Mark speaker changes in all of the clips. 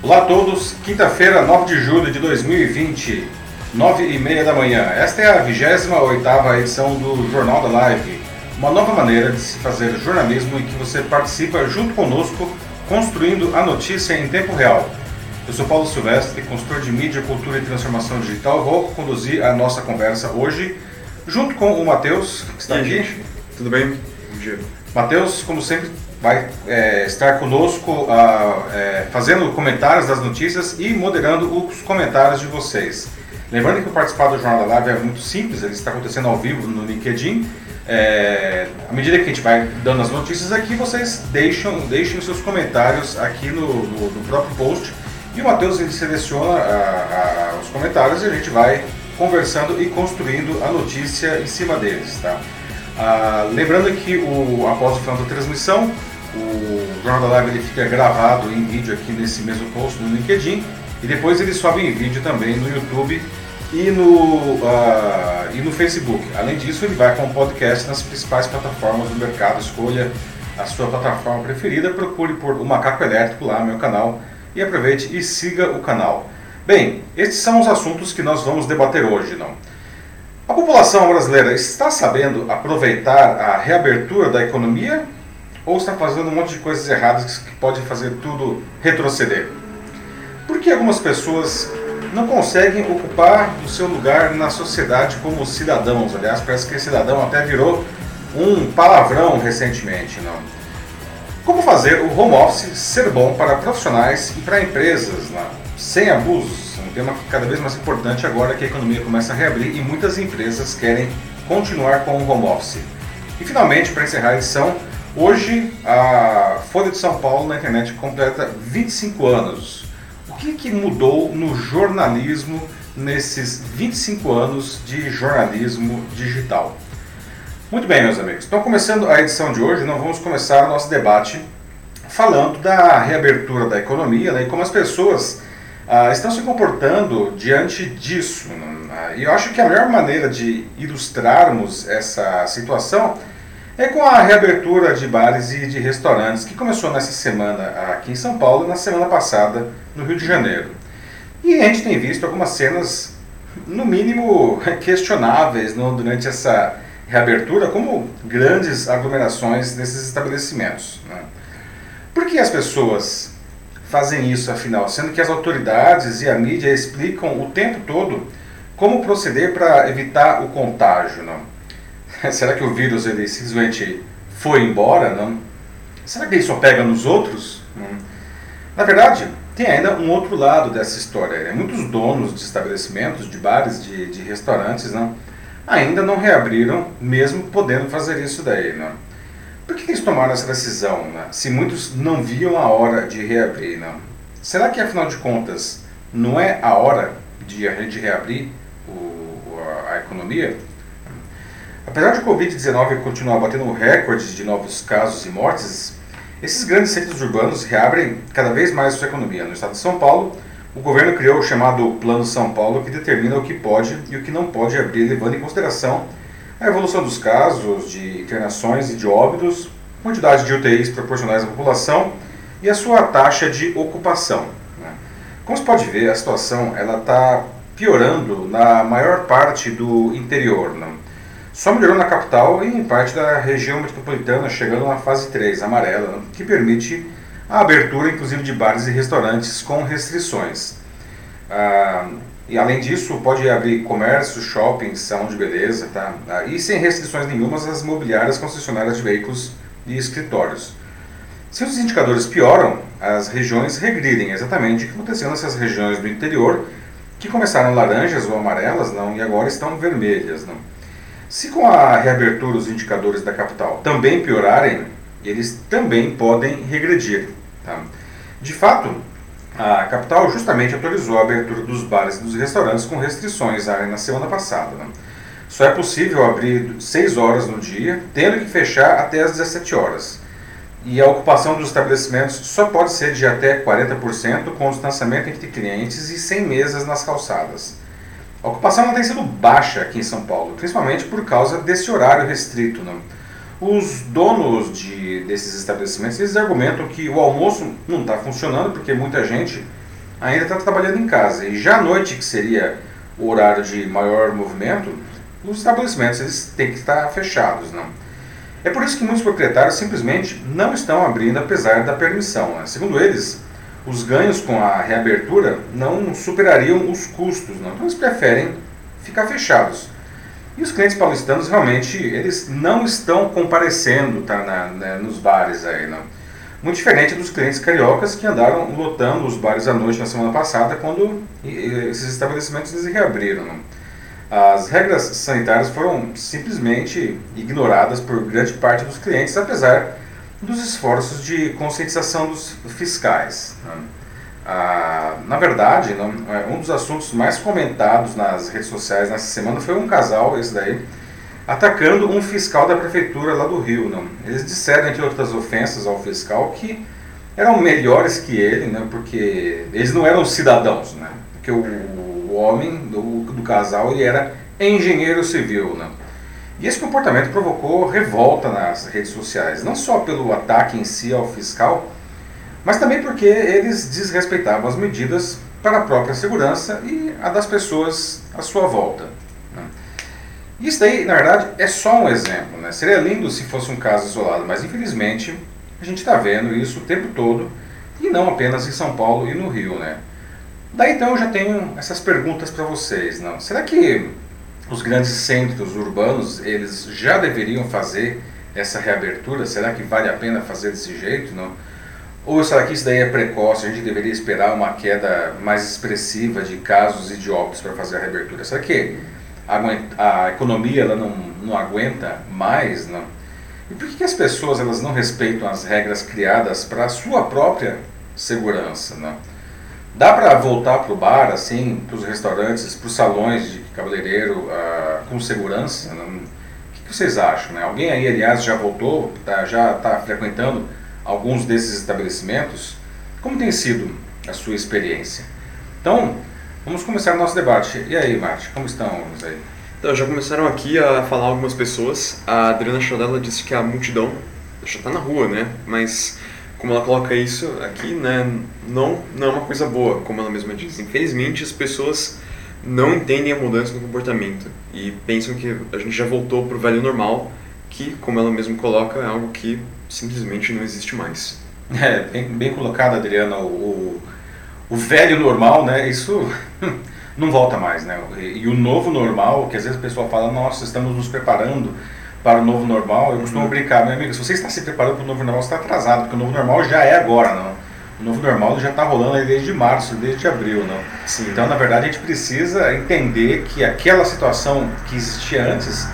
Speaker 1: Olá a todos, quinta-feira, 9 de julho de 2020, 9 e meia da manhã. Esta é a 28ª edição do Jornal da Live, uma nova maneira de se fazer jornalismo em que você participa junto conosco, construindo a notícia em tempo real. Eu sou Paulo Silvestre, consultor de mídia, cultura e transformação digital. Vou conduzir a nossa conversa hoje, junto com o Matheus, que está
Speaker 2: E
Speaker 1: aqui.
Speaker 2: gente? Tudo bem? Bom dia.
Speaker 1: Matheus, como sempre, vai é, estar conosco ah, é, fazendo comentários das notícias e moderando os comentários de vocês. Lembrando que participar do Jornal da Live é muito simples, ele está acontecendo ao vivo no LinkedIn. É, à medida que a gente vai dando as notícias aqui, vocês deixam, deixem seus comentários aqui no, no- no próprio post. E o Matheus ele seleciona ah, ah, os comentários e a gente vai conversando e construindo a notícia em cima deles. Tá? Ah, lembrando que o, após o final da transmissão, o Jornal da Live ele fica gravado em vídeo aqui nesse mesmo post no LinkedIn e depois ele sobe em vídeo também no YouTube e no, ah, e no Facebook. Além disso, ele vai com o podcast nas principais plataformas do mercado. Escolha a sua plataforma preferida, procure por o Macaco Elétrico lá, meu canal, e aproveite e siga o canal. Bem, estes são os assuntos que nós vamos debater hoje, não? A população brasileira está sabendo aproveitar a reabertura da economia ou está fazendo um monte de coisas erradas que podem fazer tudo retroceder? Por que algumas pessoas não conseguem ocupar o seu lugar na sociedade como cidadãos? Aliás, parece que cidadão até virou um palavrão recentemente, não? Como fazer o home office ser bom para profissionais e para empresas, né? sem abusos? Um tema cada vez mais importante agora que a economia começa a reabrir e muitas empresas querem continuar com o home office. E finalmente, para encerrar a edição, hoje a Folha de São Paulo na internet completa 25 anos. O que, que mudou no jornalismo nesses 25 anos de jornalismo digital? Muito bem, meus amigos. Então, começando a edição de hoje, nós vamos começar o nosso debate falando da reabertura da economia né, e como as pessoas ah, estão se comportando diante disso. né? E eu acho que a melhor maneira de ilustrarmos essa situação é com a reabertura de bares e de restaurantes, que começou nessa semana aqui em São Paulo e na semana passada no Rio de Janeiro. E a gente tem visto algumas cenas, no mínimo, questionáveis durante essa reabertura, como grandes aglomerações nesses estabelecimentos. né? Por que as pessoas fazem isso, afinal? Sendo que as autoridades e a mídia explicam o tempo todo como proceder para evitar o contágio, não? Será que o vírus ele simplesmente foi embora, não? Será que ele só pega nos outros? Não. Na verdade, tem ainda um outro lado dessa história. né? Muitos donos de estabelecimentos, de bares, de, de restaurantes, não, ainda não reabriram, mesmo podendo fazer isso daí. Não? Por que eles tomaram essa decisão, né? se muitos não viam a hora de reabrir? Não? Será que, afinal de contas, não é a hora de a gente reabrir o- a, a economia? Apesar de o Covid-19 continuar batendo recordes de novos casos e mortes, esses grandes centros urbanos reabrem cada vez mais sua economia. No estado de São Paulo, o governo criou o chamado Plano São Paulo, que determina o que pode e o que não pode abrir, levando em consideração a evolução dos casos de internações e de óbitos, quantidade de UTIs proporcionais à população e a sua taxa de ocupação. né? Como se pode ver, a situação ela está piorando na maior parte do interior. Não? Só melhorou na capital e em parte da região metropolitana, chegando na fase 3, amarela, que permite a abertura, inclusive, de bares e restaurantes com restrições. Ah, e além disso, pode abrir comércio, shopping, salão de beleza, tá? Ah, e sem restrições nenhumas as mobiliárias concessionárias de veículos e escritórios. Se os indicadores pioram, as regiões regridem, exatamente o que aconteceu nessas regiões do interior, que começaram laranjas ou amarelas, não, e agora estão vermelhas, não. Se com a reabertura os indicadores da capital também piorarem, eles também podem regredir. Tá? De fato, a capital justamente autorizou a abertura dos bares e dos restaurantes com restrições na semana passada. né? Só é possível abrir 6 horas no dia, tendo que fechar até às 17 horas. E a ocupação dos estabelecimentos só pode ser de até 40% com distanciamento entre clientes e sem mesas nas calçadas. A ocupação não tem sido baixa aqui em São Paulo, principalmente por causa desse horário restrito. Não? os donos de, desses estabelecimentos eles argumentam que o almoço não está funcionando porque muita gente ainda está trabalhando em casa. E já à noite, que seria o horário de maior movimento, os estabelecimentos eles têm que estar fechados. Não? É por isso que muitos proprietários simplesmente não estão abrindo apesar da permissão. Né? Segundo eles, os ganhos com a reabertura não superariam os custos. Não? Então eles preferem ficar fechados. E os clientes paulistanos realmente eles não estão comparecendo tá, na, né, nos bares aí, não. Muito diferente dos clientes cariocas que andaram lotando os bares à noite na semana passada quando esses estabelecimentos eles reabriram. Não. As regras sanitárias foram simplesmente ignoradas por grande parte dos clientes, apesar dos esforços de conscientização dos fiscais. Não. Ah, na verdade, não, é, um dos assuntos mais comentados nas redes sociais nessa semana foi um casal, esse daí, atacando um fiscal da prefeitura lá do Rio. Não. Eles disseram, entre outras ofensas ao fiscal, que eram melhores que ele, né, porque eles não eram cidadãos, né, porque o, homem do, do casal ele era engenheiro civil. Né. E esse comportamento provocou revolta nas redes sociais, não só pelo ataque em si ao fiscal, mas também porque eles desrespeitavam as medidas para a própria segurança e a das pessoas à sua volta. Né? Isso daí, na verdade, é só um exemplo. Né? Seria lindo se fosse um caso isolado, mas infelizmente a gente está vendo isso o tempo todo e não apenas em São Paulo e no Rio. Né? Daí então eu já tenho essas perguntas para vocês. Não? Será que os grandes centros urbanos eles já deveriam fazer essa reabertura? Será que vale a pena fazer desse jeito? Não? Ou será que isso daí é precoce? A gente deveria esperar uma queda mais expressiva de casos e de óbitos para fazer a reabertura? Será que a, economia ela não, não aguenta mais? Não? E por que, que as pessoas elas não respeitam as regras criadas para a sua própria segurança? Não? Dá para voltar para o bar, assim, para os restaurantes, para os salões de cabeleireiro uh, com segurança? O que, que, vocês acham? Né? Alguém aí, aliás, já voltou, tá, já está frequentando alguns desses estabelecimentos. Como tem sido a sua experiência? Então, vamos começar o nosso debate. E aí, Marte, como estão aí?
Speaker 2: Então, já começaram aqui a falar algumas pessoas. A Adriana Chodella disse que a multidão já está na rua, né? Mas como ela coloca isso aqui, né, não, não é uma coisa boa, como ela mesma diz. Infelizmente, as pessoas não entendem a mudança no comportamento e pensam que a gente já voltou para o velho normal, que, como ela mesma coloca, é algo que simplesmente não existe mais.
Speaker 1: É, bem, bem colocado, Adriana. O, o, velho normal, né? Isso não volta mais, né? E, e, o novo normal, que às vezes o pessoal fala, nossa, estamos nos preparando para o novo normal. Eu costumo uhum. brincar, meu amigo, se você está se preparando para o novo normal, você está atrasado, porque o novo normal já é agora, não. O novo normal já está rolando aí desde março, desde abril, não. Sim. Então, na verdade, a gente precisa entender que aquela situação que existia antes,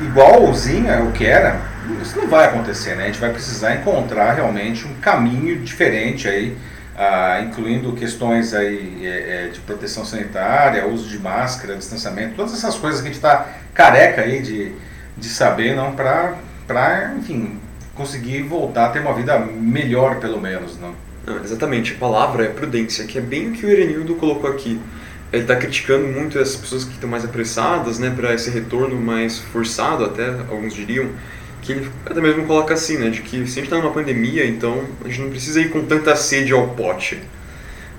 Speaker 1: igualzinha o que era, isso não vai acontecer, né? A gente vai precisar encontrar realmente um caminho diferente aí, ah, incluindo questões aí é, é, de proteção sanitária, uso de máscara, distanciamento, todas essas coisas que a gente está careca aí de, de saber, não para, para, enfim, conseguir voltar a ter uma vida melhor, pelo menos, não?
Speaker 2: não exatamente, a palavra é prudência, que é bem o que o Erenildo colocou aqui ele está criticando muito as pessoas que estão mais apressadas, né, para esse retorno mais forçado, até alguns diriam, que ele até mesmo coloca assim, né, de que se a gente está numa pandemia, então a gente não precisa ir com tanta sede ao pote.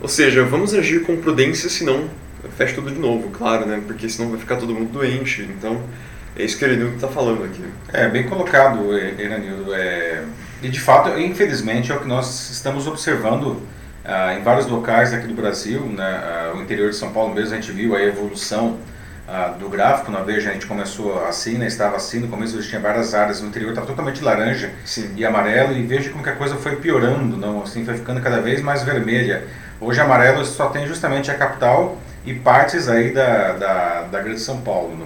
Speaker 2: Ou seja, vamos agir com prudência, senão fecha tudo de novo, claro, né, porque senão vai ficar todo mundo doente. Então é isso que o Erenildo está falando aqui.
Speaker 1: É, bem colocado, Erenildo. É... E de fato, infelizmente, é o que nós estamos observando ah, em vários locais aqui do Brasil, né, ah, o interior de São Paulo mesmo, a gente viu a evolução ah, do gráfico. Na Veja a gente começou assim, né, estava assim, no começo a gente tinha várias áreas, no interior estava totalmente laranja Sim. e amarelo, e veja como que a coisa foi piorando, não, assim, foi ficando cada vez mais vermelha. Hoje amarelo só tem justamente a capital e partes aí da, da, da grande São Paulo. Né?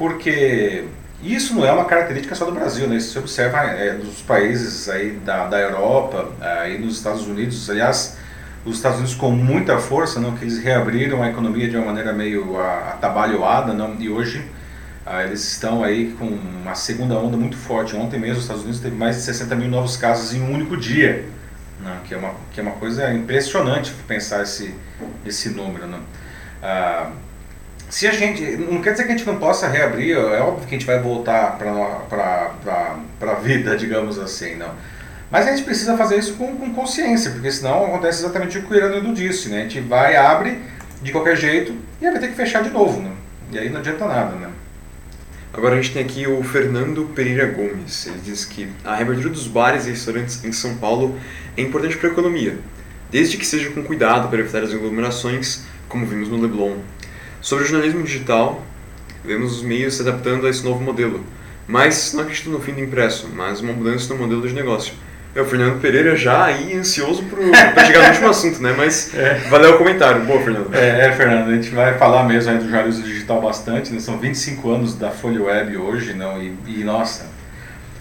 Speaker 1: Porque isso não é uma característica só do Brasil, né? Isso se observa é, nos países aí da, da Europa e nos Estados Unidos. Aliás, os Estados Unidos com muita força, não, que eles reabriram a economia de uma maneira meio atabalhoada, não, e hoje ah, eles estão aí com uma segunda onda muito forte. Ontem mesmo os Estados Unidos teve mais de 60 mil novos casos em um único dia, não, que, é uma, que é uma coisa impressionante pensar esse, esse número. Não. Ah, se a gente. Não quer dizer que a gente não possa reabrir, é óbvio que a gente vai voltar para a vida, digamos assim, não. Mas a gente precisa fazer isso com, com consciência, porque senão acontece exatamente o que o Irano disse, né? A gente vai, abre de qualquer jeito e vai ter que fechar de novo, né? E aí não adianta nada, né?
Speaker 2: Agora a gente tem aqui o Fernando Pereira Gomes. Ele diz que a reabertura dos bares e restaurantes em São Paulo é importante para a economia, desde que seja com cuidado para evitar as aglomerações, como vimos no Leblon. Sobre o jornalismo digital, vemos os meios se adaptando a esse novo modelo, mas não acredito no fim do impresso, mas uma mudança no modelo de negócio. É o Fernando Pereira já aí ansioso para chegar no último assunto, né? Mas é. valeu o comentário. Boa, Fernando.
Speaker 1: É, é, Fernando, a gente vai falar mesmo aí do jornalismo digital bastante, né? São 25 anos da Folha Web hoje, não? E, e nossa,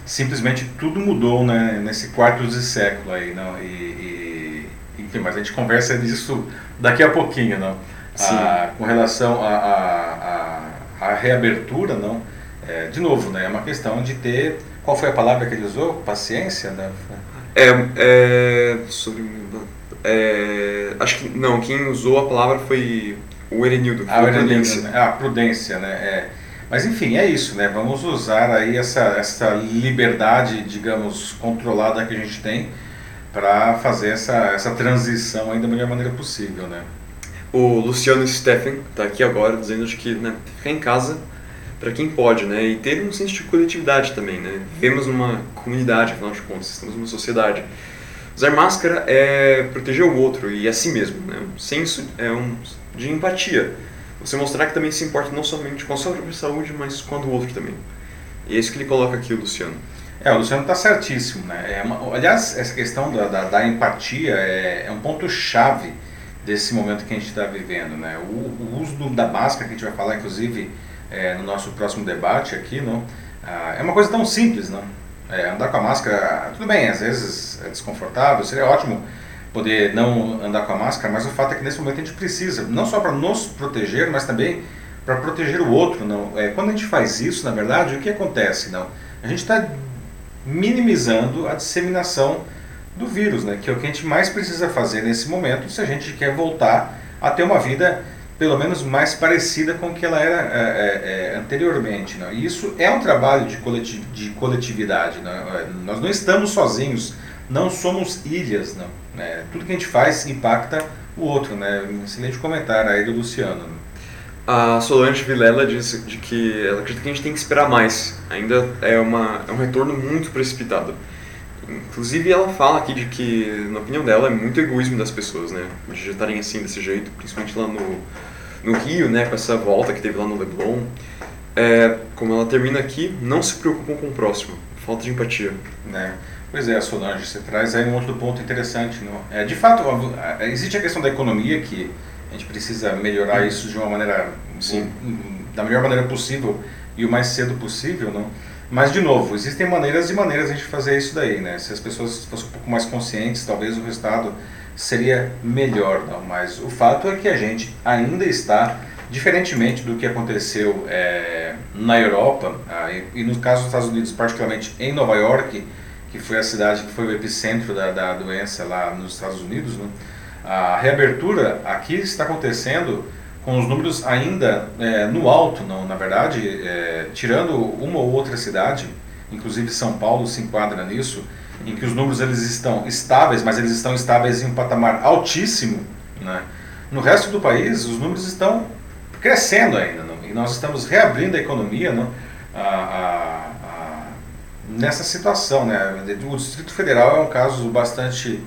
Speaker 1: simplesmente tudo mudou, né? Nesse quarto de século aí, não? E, e, enfim, mas a gente conversa disso daqui a pouquinho, não? Ah, com relação à a, a, a, reabertura, não? É, de novo, né? É uma questão de ter qual foi a palavra que ele usou? Paciência? Né?
Speaker 2: É, é, sobre, é, acho que não, quem usou a palavra foi o Erenildo.
Speaker 1: Ah, o Erenildo, né? Ah, prudência, né? É. Mas enfim, é isso, né? Vamos usar aí essa, essa liberdade, digamos, controlada que a gente tem para fazer essa, essa transição aí da melhor maneira possível, né?
Speaker 2: O Luciano Steffen está aqui agora dizendo que né, ficar em casa para quem pode, né? E ter um senso de coletividade também, né? Vivemos numa comunidade, afinal de contas, estamos numa sociedade. Usar máscara é proteger o outro e a si mesmo, né? Um senso é um, de empatia. Você mostrar que também se importa não somente com a sua própria saúde, mas com a do outro também. E é isso que ele coloca aqui, o Luciano.
Speaker 1: É, o Luciano está certíssimo, né? É uma, aliás, essa questão da, da, da empatia é, é um ponto-chave desse momento que a gente está vivendo, né? O, o uso do, da máscara, que a gente vai falar, inclusive, é, no nosso próximo debate aqui, não? Ah, é uma coisa tão simples, não? É, andar com a máscara, tudo bem, às vezes é desconfortável, seria ótimo poder não andar com a máscara, mas o fato é que nesse momento a gente precisa, não só para nos proteger, mas também para proteger o outro, não? É, quando a gente faz isso, na verdade, o que acontece, não? A gente está minimizando a disseminação do vírus, né? Que é o que a gente mais precisa fazer nesse momento se a gente quer voltar a ter uma vida pelo menos mais parecida com o que ela era é, é, é anteriormente. Não? E isso é um trabalho de, coleti de coletividade. Não? É, nós não estamos sozinhos, não somos ilhas. Não? É, tudo que a gente faz impacta o outro. Né? Um excelente comentário aí do Luciano. Né?
Speaker 2: A Solange Vilela disse de que ela acredita que a gente tem que esperar mais. Ainda é, uma, é um retorno muito precipitado. Inclusive ela fala aqui de que, na opinião dela, é muito egoísmo das pessoas, né? De já estarem assim, desse jeito, principalmente lá no, no Rio, né, com essa volta que teve lá no Leblon, é, como ela termina aqui, não se preocupam com o próximo, falta de empatia.
Speaker 1: É. Pois é, Solange, você traz aí um outro ponto interessante. Não? É, de fato, existe a questão da economia, que a gente precisa melhorar isso de uma maneira, Sim. da melhor maneira possível e o mais cedo possível, não? Mas, de novo, existem maneiras e maneiras de fazer isso daí, né? Se as pessoas fossem um pouco mais conscientes, talvez o resultado seria melhor, não. Mas o fato é que a gente ainda está, diferentemente do que aconteceu é, na Europa, e, e, no caso dos Estados Unidos, particularmente em Nova York, que foi a cidade que foi o epicentro da, da doença lá nos Estados Unidos, né? a reabertura aqui está acontecendo com os números ainda é, no alto, não, na verdade, é, tirando uma ou outra cidade, inclusive São Paulo se enquadra nisso, em que os números eles estão estáveis, mas eles estão estáveis em um patamar altíssimo, né? No resto do país, os números estão crescendo ainda, não? e nós estamos reabrindo a economia não? A, a, a, nessa situação. Né? O Distrito Federal é um caso bastante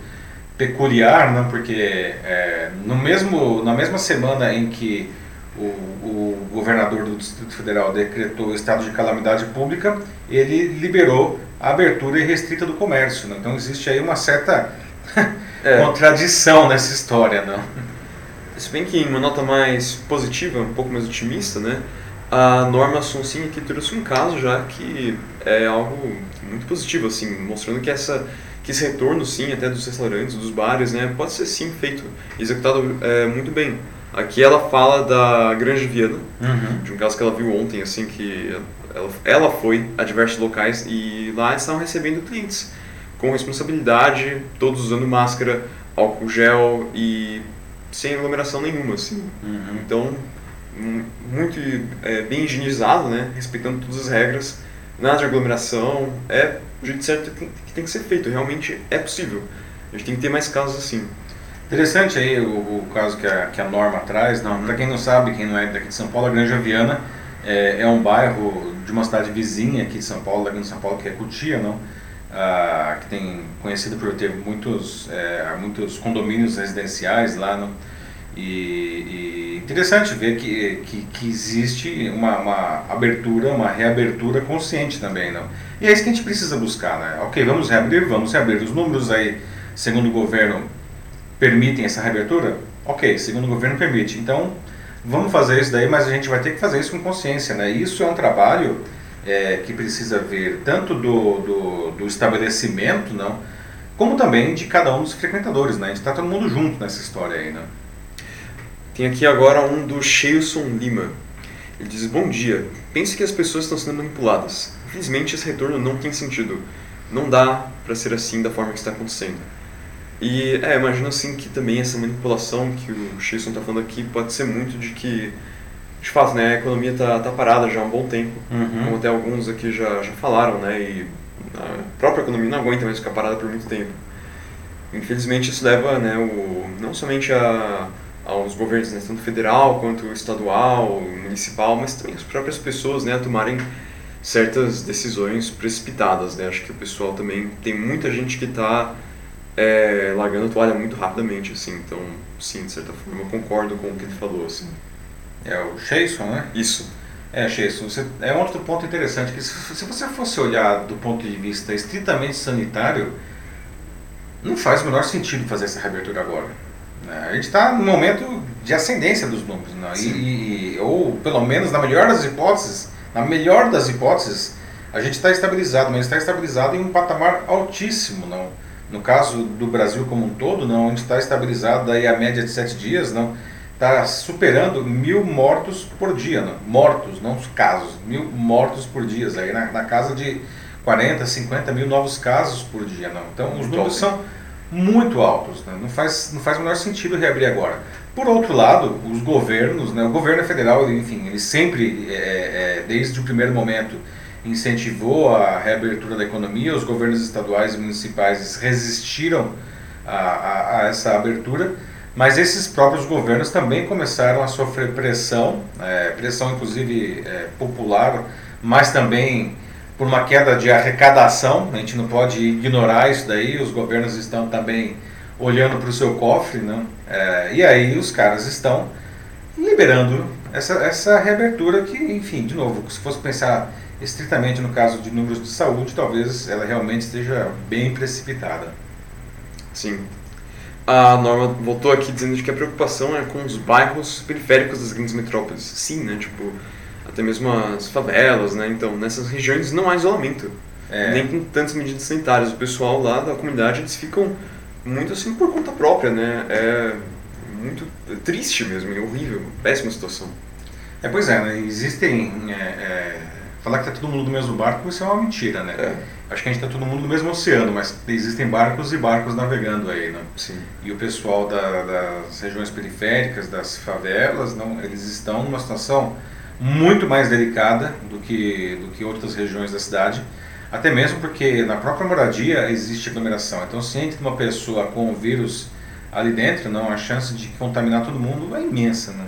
Speaker 1: peculiar, não? porque é, no mesmo, na mesma semana em que o, o governador do Distrito Federal decretou o estado de calamidade pública, ele liberou a abertura irrestrita do comércio. Né? Então existe aí uma certa é. contradição nessa história. Não?
Speaker 2: Se bem que em uma nota mais positiva, um pouco mais otimista, né? a Norma Sonsin aqui trouxe um caso já que é algo muito positivo, assim, mostrando que essa que esse retorno, sim, até dos restaurantes, dos bares, né, pode ser sim feito, executado é, muito bem. Aqui ela fala da Grande Viana, uhum. de um caso que ela viu ontem, assim, que ela, ela foi a diversos locais e lá estavam recebendo clientes com responsabilidade, todos usando máscara, álcool gel e sem aglomeração nenhuma, assim. Uhum. Então, muito é, bem higienizado, né? respeitando todas as regras, de aglomeração, é o jeito certo que tem que ser feito, realmente é possível. A gente tem que ter mais casos assim.
Speaker 1: Interessante aí o, o caso que a, que a Norma traz. Não, para quem não sabe, quem não é daqui de São Paulo, a Granja Viana é, é, um bairro de uma cidade vizinha aqui de São Paulo, da Grande São Paulo, que é Cutia, não? Ah, que tem conhecido por ter muitos, é, muitos condomínios residenciais lá, não? E, e interessante ver que, que, que existe uma, uma, abertura, uma reabertura consciente também, não? E é isso que a gente precisa buscar, né? Ok, vamos reabrir, vamos reabrir. Os números aí, segundo o governo, permitem essa reabertura? Ok, segundo o governo permite. Então, vamos fazer isso daí, mas a gente vai ter que fazer isso com consciência, né? Isso é um trabalho é, que precisa ver tanto do, do, do estabelecimento, não? Como também de cada um dos frequentadores, né? A gente está todo mundo junto nessa história aí, né?
Speaker 2: Tem aqui agora um do Sheilson Lima. Ele diz: Bom dia. Pense que as pessoas estão sendo manipuladas. Infelizmente, esse retorno não tem sentido. Não dá para ser assim da forma que está acontecendo. E é, imagino assim que também essa manipulação que o Sheilson está falando aqui pode ser muito de que, de fato, né, a economia está tá parada já há um bom tempo, uhum. como até alguns aqui já, já falaram, né, e a própria economia não aguenta mais ficar parada por muito tempo. Infelizmente, isso leva né, o, não somente a aos governos, né, tanto federal quanto estadual, municipal, mas também as próprias pessoas né, a tomarem certas decisões precipitadas. Né? Acho que o pessoal também tem muita gente que está é, largando a toalha muito rapidamente, assim. Então, sim, de certa forma, eu concordo com o que ele falou, assim.
Speaker 1: É o Chason, né?
Speaker 2: Isso.
Speaker 1: É, Chason, você, é outro ponto interessante, que se, se você fosse olhar do ponto de vista estritamente sanitário, não faz o menor sentido fazer essa reabertura agora. Né? A gente está no momento de ascendência dos números, né? e, e, ou pelo menos na melhor das hipóteses, na melhor das hipóteses, a gente está estabilizado, mas está estabilizado em um patamar altíssimo, não? No caso do Brasil como um todo, não, a gente está estabilizado daí a média de sete dias, não, está superando mil mortos por dia, não, mortos, não os casos, mil mortos por dia, aí na, na casa de 40, 50 mil novos casos por dia, não. Então os números são muito altos. Né? Não, faz, não faz o menor sentido reabrir agora. Por outro lado, os governos, né? o governo federal, enfim, ele sempre, é, é, desde o primeiro momento, incentivou a reabertura da economia, os governos estaduais e municipais resistiram a, a, a essa abertura, mas esses próprios governos também começaram a sofrer pressão, é, pressão inclusive é, popular, mas também por uma queda de arrecadação, a gente não pode ignorar isso daí, os governos estão também olhando para o seu cofre, né? É, e aí os caras estão liberando essa, essa reabertura que, enfim, de novo, se fosse pensar estritamente no caso de números de saúde, talvez ela realmente esteja bem precipitada.
Speaker 2: Sim. A Norma voltou aqui dizendo que a preocupação é com os bairros periféricos das grandes metrópoles. Sim, né? Tipo, até mesmo as favelas, né? Então, nessas regiões não há isolamento, é. nem com tantas medidas sanitárias. O pessoal lá da comunidade, eles ficam muito assim por conta própria, né? É muito triste mesmo, é horrível, péssima situação.
Speaker 1: É, pois é, né? existem... É, é, falar que está todo mundo no mesmo barco, isso é uma mentira, né? É. Acho que a gente está todo mundo no mesmo oceano, mas existem barcos e barcos navegando aí, né?
Speaker 2: Sim.
Speaker 1: E o pessoal da, das regiões periféricas, das favelas, não, eles estão numa situação muito mais delicada do que, do que outras regiões da cidade, até mesmo porque na própria moradia existe aglomeração. Então, se entra uma pessoa com o vírus ali dentro, não, a chance de contaminar todo mundo é imensa, né?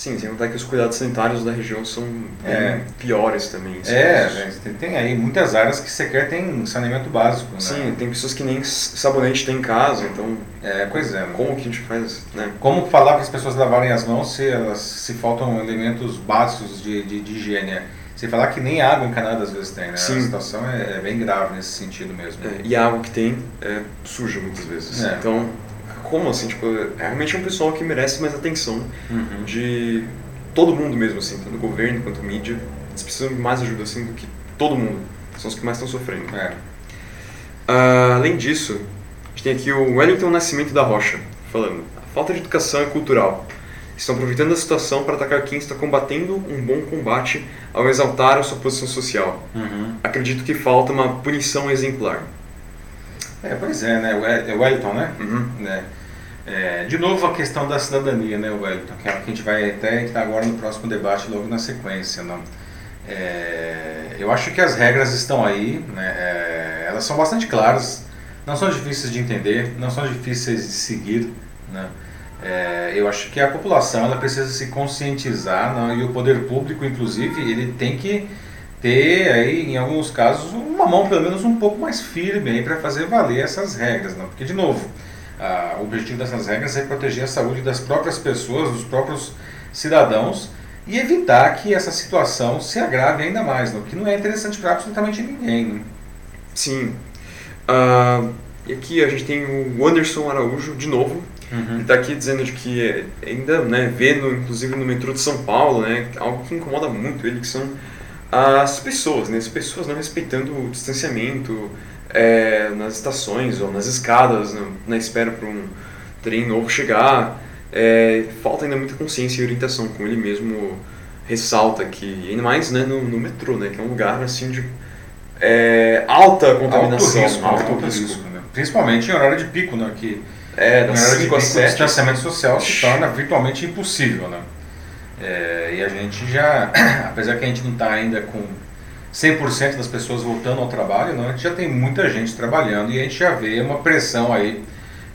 Speaker 2: Sim, sem contar que os cuidados sanitários da região são é, piores também.
Speaker 1: É, tem, tem, aí muitas áreas que sequer tem saneamento básico. Né?
Speaker 2: Sim, tem pessoas que nem sabonete tem em casa, então.
Speaker 1: É, pois é.
Speaker 2: Como que a gente faz, né?
Speaker 1: Como falar para as pessoas lavarem as mãos se, elas, se faltam elementos básicos de, de, de higiene? Né? Sem falar que nem água encanada às vezes tem, né? Sim. A situação é, é bem grave nesse sentido mesmo.
Speaker 2: É, e a água que tem é suja muitas vezes. É. Então, como assim, tipo, é realmente um pessoal que merece mais atenção uhum. de todo mundo mesmo, assim, tanto governo quanto mídia. Eles precisam de mais ajuda, assim, do que todo mundo. São os que mais estão sofrendo.
Speaker 1: É.
Speaker 2: Uh, além disso, a gente tem aqui o Wellington Nascimento da Rocha, falando, a falta de educação é cultural. Estão aproveitando a situação para atacar quem está combatendo um bom combate ao exaltar a sua posição social.
Speaker 1: Uhum.
Speaker 2: Acredito que falta uma punição exemplar.
Speaker 1: É, pois é, né? O Wellington, né?
Speaker 2: Uhum.
Speaker 1: né? É, de novo a questão da cidadania, né, Wellington, que é que a gente vai até entrar agora no próximo debate, logo na sequência. Não? É, eu acho que as regras estão aí, né, é, elas são bastante claras, não são difíceis de entender, não são difíceis de seguir. Né? É, eu acho que a população ela precisa se conscientizar não? e o poder público, inclusive, ele tem que ter aí, em alguns casos, uma mão pelo menos um pouco mais firme para fazer valer essas regras, não? porque de novo ah, o objetivo dessas regras é proteger a saúde das próprias pessoas, dos próprios cidadãos e evitar que essa situação se agrave ainda mais, o que não é interessante para absolutamente ninguém. Né?
Speaker 2: Sim. Uh, e aqui a gente tem o Anderson Araújo, de novo. Uhum. Ele está aqui dizendo de que ainda né, vê, no, inclusive no metrô de São Paulo, né, algo que incomoda muito ele, que são as pessoas, né, as pessoas não respeitando o distanciamento, é, nas estações ou nas escadas, na, na espera para um trem novo chegar. É, falta ainda muita consciência e orientação, como ele mesmo ressalta que ainda mais né, no, no metrô, né, que é um lugar assim de é, alta contaminação,
Speaker 1: alto risco, alto, alto risco, risco. Né? principalmente em horário de pico, né, que
Speaker 2: é, das
Speaker 1: horário de pico, 7, o distanciamento social se torna virtualmente impossível, né? É, e a gente já, apesar que a gente não está ainda com 100% das pessoas voltando ao trabalho, não, a gente já tem muita gente trabalhando e a gente já vê uma pressão aí,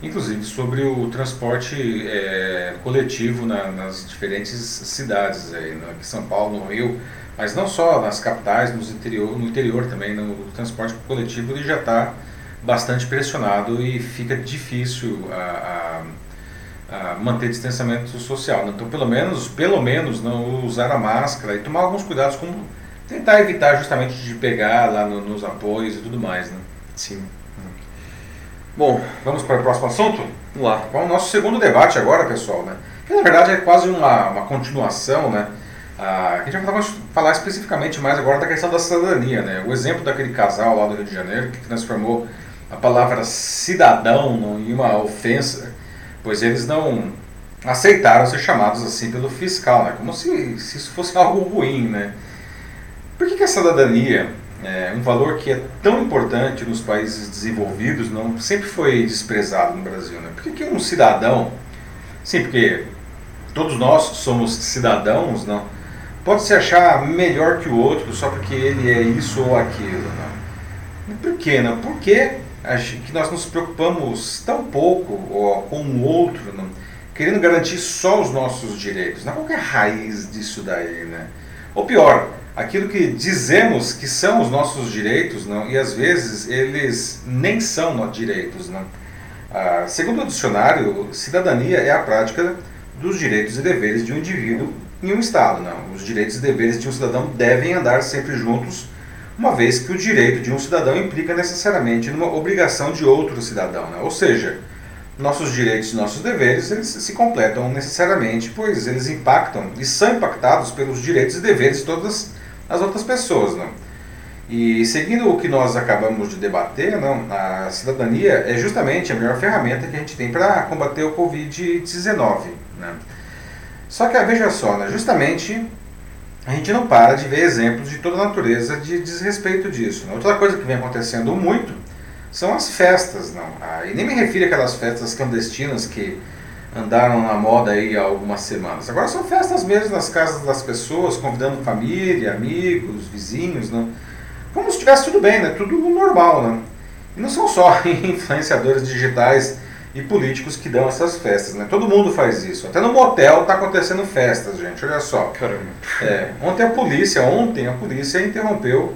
Speaker 1: inclusive sobre o transporte é, coletivo na, nas diferentes cidades, aí, né, aqui São Paulo, no Rio, mas não só nas capitais, nos interior, no interior também, no, o transporte coletivo ele já está bastante pressionado e fica difícil a, a, a manter distanciamento social. Né? Então, pelo menos, pelo menos, não usar a máscara e tomar alguns cuidados com tentar evitar justamente de pegar lá no, nos apoios e tudo mais, né?
Speaker 2: Sim.
Speaker 1: Bom, vamos para o próximo assunto?
Speaker 2: Vamos lá.
Speaker 1: Com o nosso segundo debate agora, pessoal, né? Que na verdade é quase uma, uma continuação, né? Ah, a gente vai falar especificamente mais agora da questão da cidadania, né? O exemplo daquele casal lá do Rio de Janeiro que transformou a palavra cidadão em uma ofensa, pois eles não aceitaram ser chamados assim pelo fiscal, né? Como se, se isso fosse algo ruim, né? Por que, que a cidadania, é, um valor que é tão importante nos países desenvolvidos, não sempre foi desprezado no Brasil? Né? Por que, que um cidadão, sim, porque todos nós somos cidadãos, não? Pode se achar melhor que o outro só porque ele é isso ou aquilo, não? Por quê, não? Por que, que nós nos preocupamos tão pouco com o outro, não? querendo garantir só os nossos direitos? Não, qual é a raiz disso daí, né? Ou pior, aquilo que dizemos que são os nossos direitos, não, e às vezes eles nem são direitos. Não. Ah, segundo o dicionário, cidadania é a prática dos direitos e deveres de um indivíduo em um Estado. Não. Os direitos e deveres de um cidadão devem andar sempre juntos, uma vez que o direito de um cidadão implica necessariamente numa obrigação de outro cidadão. Não. Ou seja, nossos direitos e nossos deveres eles se completam necessariamente, pois eles impactam e são impactados pelos direitos e deveres de todas as outras pessoas. Não? E seguindo o que nós acabamos de debater, não, a cidadania é justamente a melhor ferramenta que a gente tem para combater o Covid-19. Né? Só que veja só, né, justamente a gente não para de ver exemplos de toda natureza de desrespeito disso. Né? Outra coisa que vem acontecendo muito são as festas. Não? Ah, e nem me refiro àquelas festas clandestinas que andaram na moda aí há algumas semanas. Agora são festas mesmo nas casas das pessoas, convidando família, amigos, vizinhos, né? Como se estivesse tudo bem, né? Tudo normal, né? E não são só influenciadores digitais e políticos que dão essas festas, né? Todo mundo faz isso. Até no motel está acontecendo festas, gente. Olha só.
Speaker 2: Caramba.
Speaker 1: É, ontem a polícia, ontem a polícia interrompeu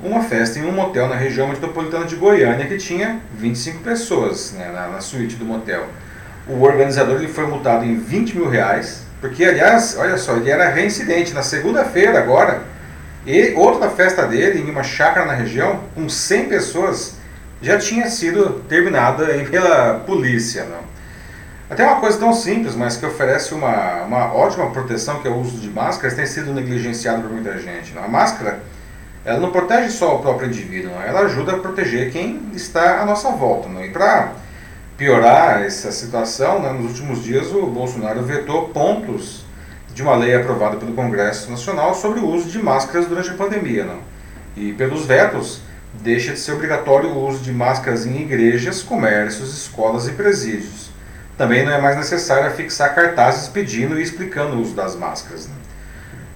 Speaker 1: uma festa em um motel na região metropolitana de Goiânia que tinha 25 pessoas né, na, na suíte do motel o organizador ele foi multado em 20 mil reais, porque, aliás, olha só, ele era reincidente. Na segunda-feira, agora, e outra festa dele, em uma chácara na região, com 100 pessoas, já tinha sido terminada pela polícia. Não? Até uma coisa tão simples, mas que oferece uma, uma ótima proteção, que é o uso de máscaras, tem sido negligenciado por muita gente. Não? A máscara ela não protege só o próprio indivíduo, não? ela ajuda a proteger quem está à nossa volta. Não? E para piorar essa situação, né, nos últimos dias o Bolsonaro vetou pontos de uma lei aprovada pelo Congresso Nacional sobre o uso de máscaras durante a pandemia. Não? E pelos vetos, deixa de ser obrigatório o uso de máscaras em igrejas, comércios, escolas e presídios. também não é mais necessário fixar cartazes pedindo e explicando o uso das máscaras. Né?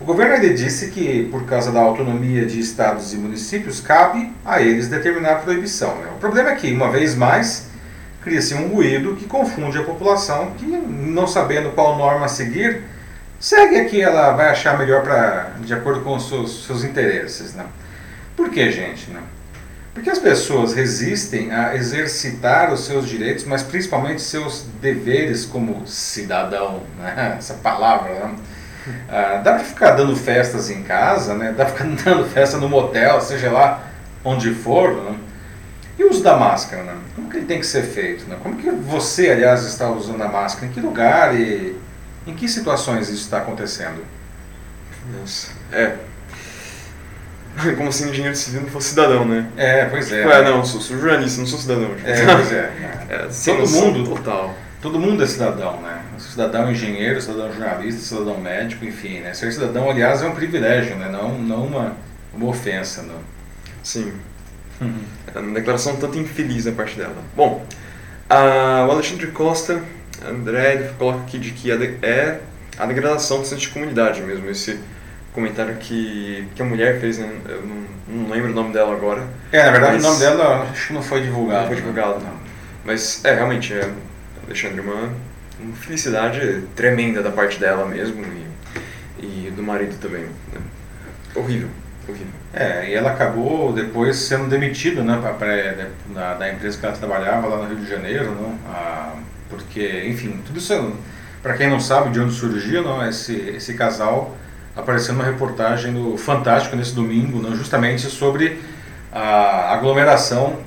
Speaker 1: O governo ainda disse que, por causa da autonomia de estados e municípios, cabe a eles determinar a proibição. Né? O problema é que, uma vez mais, cria-se um ruído que confunde a população, que, não sabendo qual norma seguir, segue a que ela vai achar melhor pra, de acordo com os seus, seus interesses. Né? Por que, gente? Né? Porque as pessoas resistem a exercitar os seus direitos, mas principalmente seus deveres como cidadão, né? essa palavra. Né? Ah, dá para ficar dando festas em casa, né? dá para ficar dando festa no motel, seja lá onde for. Né? E o uso da máscara, né? como que ele tem que ser feito? Né? Como que você, aliás, está usando a máscara? Em que lugar e em que situações isso está acontecendo?
Speaker 2: Nossa, é. Como se engenheiro civil não fosse cidadão, né?
Speaker 1: É, pois é.
Speaker 2: Tipo, é, não, sou, sou jornalista, não sou cidadão.
Speaker 1: É, pois é.
Speaker 2: É,
Speaker 1: Todo mundo,
Speaker 2: total.
Speaker 1: Todo mundo é cidadão, né? Cidadão engenheiro, cidadão jornalista, cidadão médico, enfim, né? Ser cidadão, aliás, é um privilégio, né? Não, não uma, uma ofensa, não.
Speaker 2: Sim. É uma declaração tanto infeliz da parte dela. Bom, a, o Alexandre Costa, André, ele coloca aqui de que é a degradação do senso de comunidade mesmo, esse comentário que, que a mulher fez, né? eu não, não lembro o nome dela agora,
Speaker 1: É, na verdade,
Speaker 2: Mas-
Speaker 1: o nome dela acho que não foi divulgado.
Speaker 2: Não foi divulgado,
Speaker 1: né?
Speaker 2: não. mas é, realmente, é, Alexandre, uma, uma felicidade tremenda da parte dela mesmo e, e do marido também. né? Horrível, horrível.
Speaker 1: É, e ela acabou depois sendo demitida né, pra, pra- da, empresa que ela trabalhava lá no Rio de Janeiro, não? Ah, porque, enfim, tudo isso, para quem não sabe de onde surgiu, não, esse, esse casal apareceu numa reportagem no Fantástico nesse domingo, não, justamente sobre a aglomeração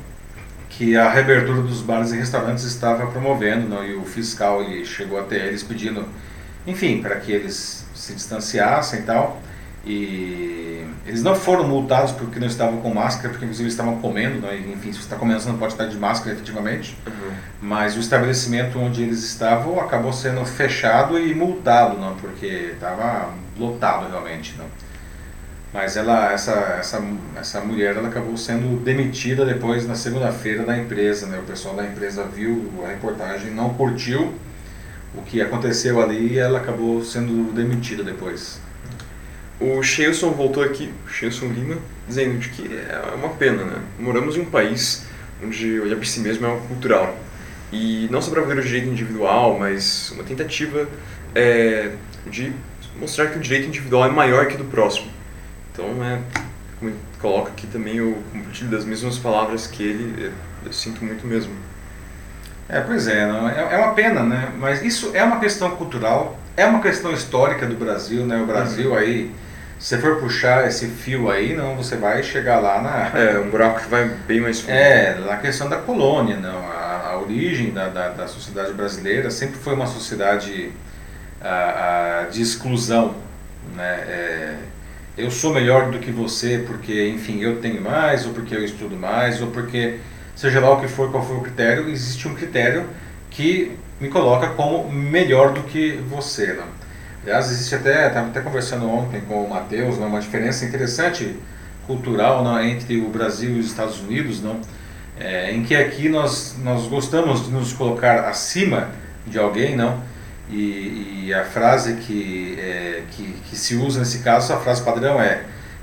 Speaker 1: que a reabertura dos bares e restaurantes estava promovendo, não, e o fiscal ele chegou até eles pedindo, enfim, para que eles se distanciassem e tal. E eles não foram multados porque não estavam com máscara, porque inclusive eles estavam comendo, né? enfim, se você está comendo você não pode estar de máscara efetivamente. Mas o estabelecimento onde eles estavam acabou sendo fechado e multado, não, porque estava lotado realmente, não. Mas ela, essa, essa, essa mulher, ela acabou sendo demitida depois na segunda-feira da empresa, né? O pessoal da empresa viu a reportagem, não curtiu o que aconteceu ali e ela acabou sendo demitida depois.
Speaker 2: O Sheilson voltou aqui, o Sheilson Lima, dizendo de que é uma pena, né? Moramos em um país onde olhar por si mesmo é algo cultural. E não só para ver o direito individual, mas uma tentativa é, de mostrar que o direito individual é maior que o do próximo. Então, é, como coloca aqui também, eu compartilho das mesmas palavras que ele, eu sinto muito mesmo.
Speaker 1: É, pois é, não, é, é uma pena, né? Mas isso é uma questão cultural, é uma questão histórica do Brasil, né? O Brasil aí, se você for puxar esse fio aí, não, você vai chegar lá na...
Speaker 2: É, um buraco que vai bem mais fundo.
Speaker 1: É, na questão da colônia, não. A, a origem da, da, da sociedade brasileira sempre foi uma sociedade ah, ah, de exclusão, né? É, eu sou melhor do que você porque, enfim, eu tenho mais, ou porque eu estudo mais, ou porque, seja lá o que for, qual for o critério, existe um critério que me coloca como melhor do que você, né? Aliás, existe até, estava até conversando ontem com o Matheus, né, uma diferença interessante cultural né, entre o Brasil e os Estados Unidos, não? É, em que aqui nós, nós gostamos de nos colocar acima de alguém, não? E, e a frase que, é, que, que se usa nesse caso, a frase padrão é: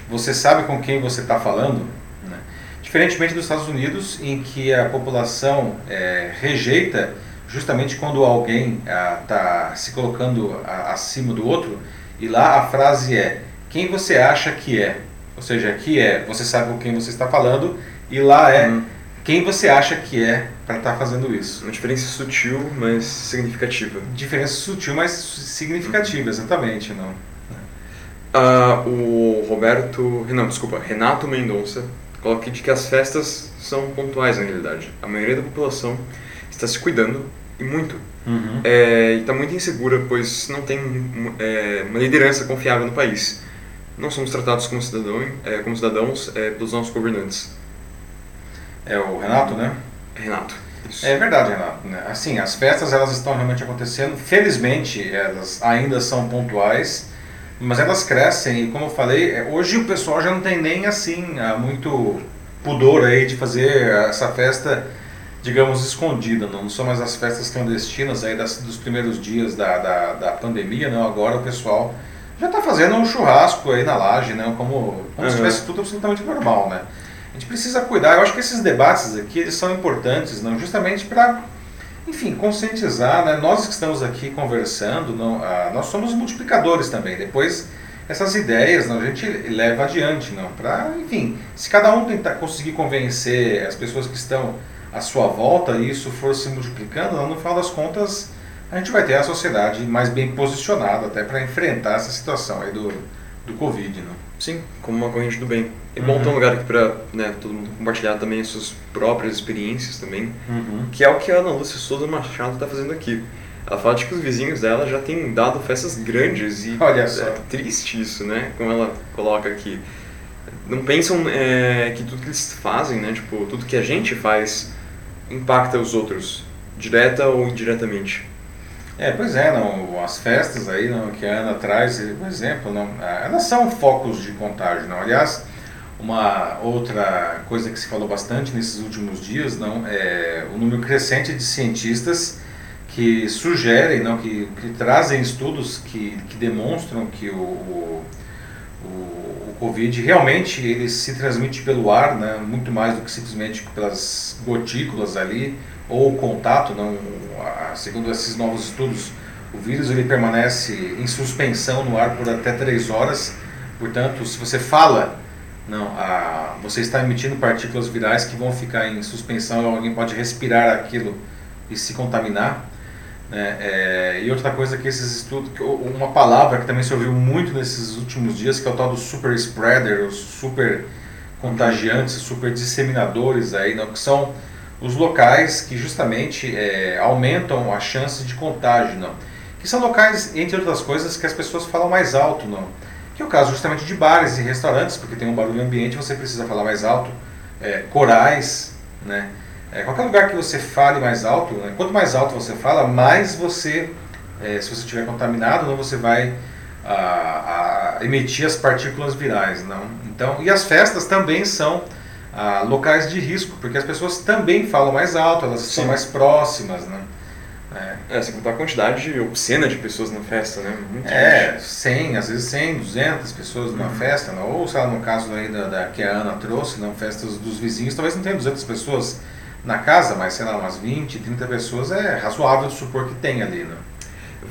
Speaker 1: Você sabe com quem você está falando? Né? Diferentemente dos Estados Unidos, em que a população é, rejeita justamente quando alguém está se colocando a, acima do outro, e lá a frase é: Quem você acha que é? Ou seja, aqui é você sabe com quem você está falando, e lá é
Speaker 2: Uhum.
Speaker 1: quem você acha que é para estar fazendo isso.
Speaker 2: Uma diferença sutil, mas significativa.
Speaker 1: Diferença sutil, mas significativa, exatamente, não.
Speaker 2: Ah, o Roberto. Não, desculpa, Renato Mendonça coloca de que as festas são pontuais na realidade. A maioria da população está se cuidando e muito.
Speaker 1: Uhum.
Speaker 2: É, e está muito insegura, pois não tem é, uma liderança confiável no país. Não somos tratados como, cidadão, é, como cidadãos é, pelos nossos governantes.
Speaker 1: É o Renato, né?
Speaker 2: Renato. Isso.
Speaker 1: É verdade, Renato. né? Assim, as festas elas estão realmente acontecendo. Felizmente, elas ainda são pontuais, mas elas crescem. E como eu falei, é, hoje o pessoal já não tem nem assim ah, muito pudor aí de fazer essa festa digamos, escondida, não, não são mais as festas clandestinas aí das, dos primeiros dias da, da, da pandemia, não, agora o pessoal já está fazendo um churrasco aí na laje, né, como, como uhum. se tivesse tudo absolutamente normal, né. A gente precisa cuidar, eu acho que esses debates aqui, eles são importantes, não, justamente para, enfim, conscientizar, né, nós que estamos aqui conversando, não, ah, nós somos multiplicadores também, depois essas ideias não, a gente leva adiante, não, para, enfim, se cada um tentar conseguir convencer as pessoas que estão à sua volta e isso for se multiplicando, não, no final das contas a gente vai ter a sociedade mais bem posicionada até para enfrentar essa situação aí do, do Covid. Não?
Speaker 2: Sim, como uma corrente do bem. É bom uhum. ter um lugar aqui para né, todo mundo compartilhar também as suas próprias experiências também, uhum. que é o que a Ana Lúcia Souza Machado está fazendo aqui. Ela fala de que os vizinhos dela já têm dado festas grandes e
Speaker 1: Olha só.
Speaker 2: é triste isso, né? Como ela coloca aqui. Não pensam é, que tudo que eles fazem, né? Tipo, tudo que a gente faz impacta os outros, direta ou indiretamente.
Speaker 1: É, pois é, não, as festas aí não, que a Ana traz, por exemplo, não, elas são focos de contágio. Não. Aliás, uma outra coisa que se falou bastante nesses últimos dias não, é o número crescente de cientistas que sugerem, não, que, que trazem estudos que, que demonstram que o, o, o, Covid realmente ele se transmite pelo ar, né, muito mais do que simplesmente pelas gotículas ali, ou contato, não, segundo esses novos estudos, o vírus ele permanece em suspensão no ar por até 3 horas, portanto, se você fala, não, a, você está emitindo partículas virais que vão ficar em suspensão, alguém pode respirar aquilo e se contaminar. Né? É, e outra coisa que esses estudos, uma palavra que também se ouviu muito nesses últimos dias, que é o tal do super spreader, os super contagiantes, super disseminadores aí, não, que são os locais que justamente é, aumentam a chance de contágio, não? que são locais, entre outras coisas, que as pessoas falam mais alto, não? Que é o caso justamente de bares e restaurantes, porque tem um barulho ambiente, você precisa falar mais alto, é, corais, né? É, qualquer lugar que você fale mais alto, né? quanto mais alto você fala, mais você, é, se você estiver contaminado, não você vai a, a emitir as partículas virais, não? Então, e as festas também são a locais de risco, porque as pessoas também falam mais alto, elas Sim. são mais próximas, né?
Speaker 2: É, é sem contar a quantidade obscena de pessoas na festa, né?
Speaker 1: Muito é, gente. 100, às vezes 100, 200 pessoas numa uhum. festa, né? ou sei lá, no caso aí da, da, que a Ana trouxe, não, festas dos vizinhos, talvez não tenha 200 pessoas na casa, mas sei lá, umas 20, 30 pessoas é razoável de supor que tem ali, né?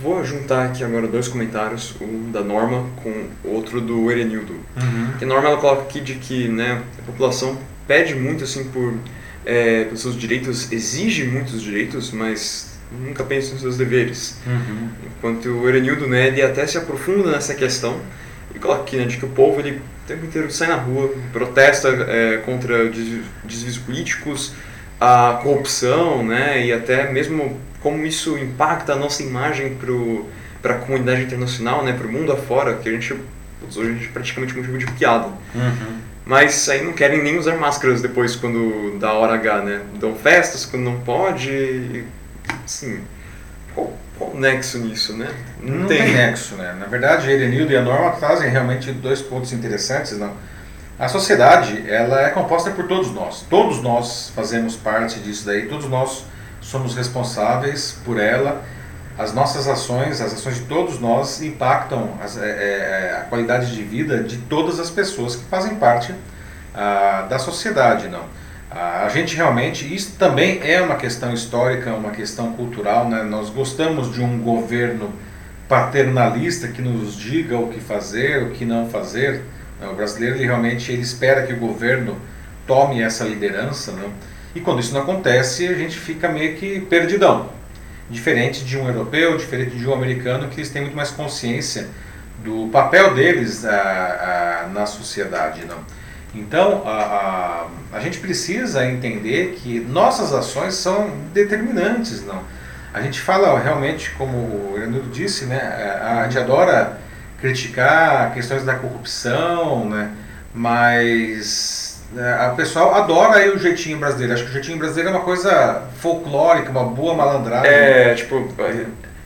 Speaker 2: Vou juntar aqui agora dois comentários, um da Norma com outro do Erenildo. Uhum. Que a Norma ela coloca aqui de que né, a população pede muito assim por é, pelos seus direitos, exige muitos direitos, mas nunca pensa nos seus deveres. Uhum. Enquanto o Erenildo né, ele até se aprofunda nessa questão e coloca aqui né, de que o povo ele o tempo inteiro sai na rua, protesta é, contra desvios políticos, a corrupção, né, e até mesmo como isso impacta a nossa imagem para a comunidade internacional, né, para o mundo afora, que a gente hoje a gente é praticamente motivo de piada. Uhum. Mas aí não querem nem usar máscaras depois quando dá hora H, né? Dão festas quando não pode. Sim. Qual, qual o nexo nisso, né?
Speaker 1: Não, não tem. tem. nexo, né? Na verdade, a Erenildo e a Norma trazem realmente dois pontos interessantes, não? A sociedade, ela é composta por todos nós. Todos nós fazemos parte disso daí, todos nós somos responsáveis por ela as nossas ações, as ações de todos nós impactam as, é, é, a qualidade de vida de todas as pessoas que fazem parte ah, da sociedade, não? A gente realmente, isso também é uma questão histórica, uma questão cultural, né? Nós gostamos de um governo paternalista que nos diga o que fazer, o que não fazer. Né? O brasileiro ele realmente ele espera que o governo tome essa liderança, não? E quando isso não acontece, a gente fica meio que perdidão diferente de um europeu, diferente de um americano, que eles têm muito mais consciência do papel deles a, a, na sociedade. Não? Então, a, a, a, gente precisa entender que nossas ações são determinantes. Não? A gente fala realmente, como o Leandro disse, né, a, a gente adora criticar questões da corrupção, né, mas é, o pessoal adora aí o jeitinho brasileiro. Acho que o jeitinho brasileiro é uma coisa folclórica, uma boa malandragem.
Speaker 2: É, tipo,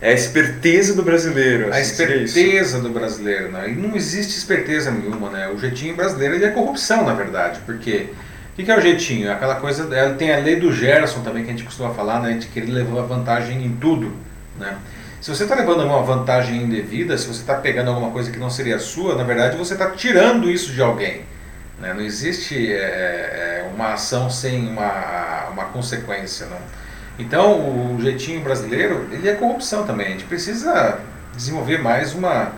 Speaker 2: é a esperteza do brasileiro.
Speaker 1: Assim, a esperteza do brasileiro, né? E não existe esperteza nenhuma, né? O jeitinho brasileiro é corrupção, na verdade, porque O que, que é o jeitinho? Aquela coisa, ela tem a lei do Gerson também, que a gente costuma falar, né? De querer levar vantagem em tudo, né? Se você está levando uma vantagem indevida, se você está pegando alguma coisa que não seria sua, na verdade você está tirando isso de alguém. Né? Não existe é, é, uma ação sem uma, uma consequência. Não? Então o jeitinho brasileiro ele é corrupção também. A gente precisa desenvolver mais uma,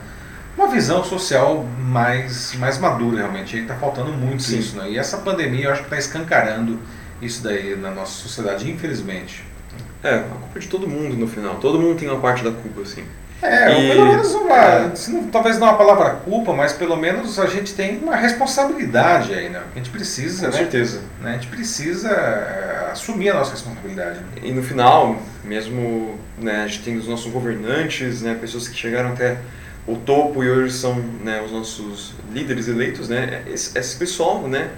Speaker 1: uma visão social mais, mais madura realmente. Está faltando muito Sim. isso. Né? E essa pandemia eu acho que está escancarando isso daí na nossa sociedade, infelizmente.
Speaker 2: É, a culpa é de todo mundo no final. Todo mundo tem uma parte da culpa, assim.
Speaker 1: É, e, pelo menos uma. É, não, talvez não a palavra culpa, mas pelo menos a gente tem uma responsabilidade aí, né? A gente precisa,
Speaker 2: Com
Speaker 1: né?
Speaker 2: certeza.
Speaker 1: Né? A gente precisa é, assumir a nossa responsabilidade.
Speaker 2: E no final, mesmo né, a gente tem os nossos governantes, né, pessoas que chegaram até o topo e hoje são né, os nossos líderes eleitos, né? Esse, esse pessoal, né?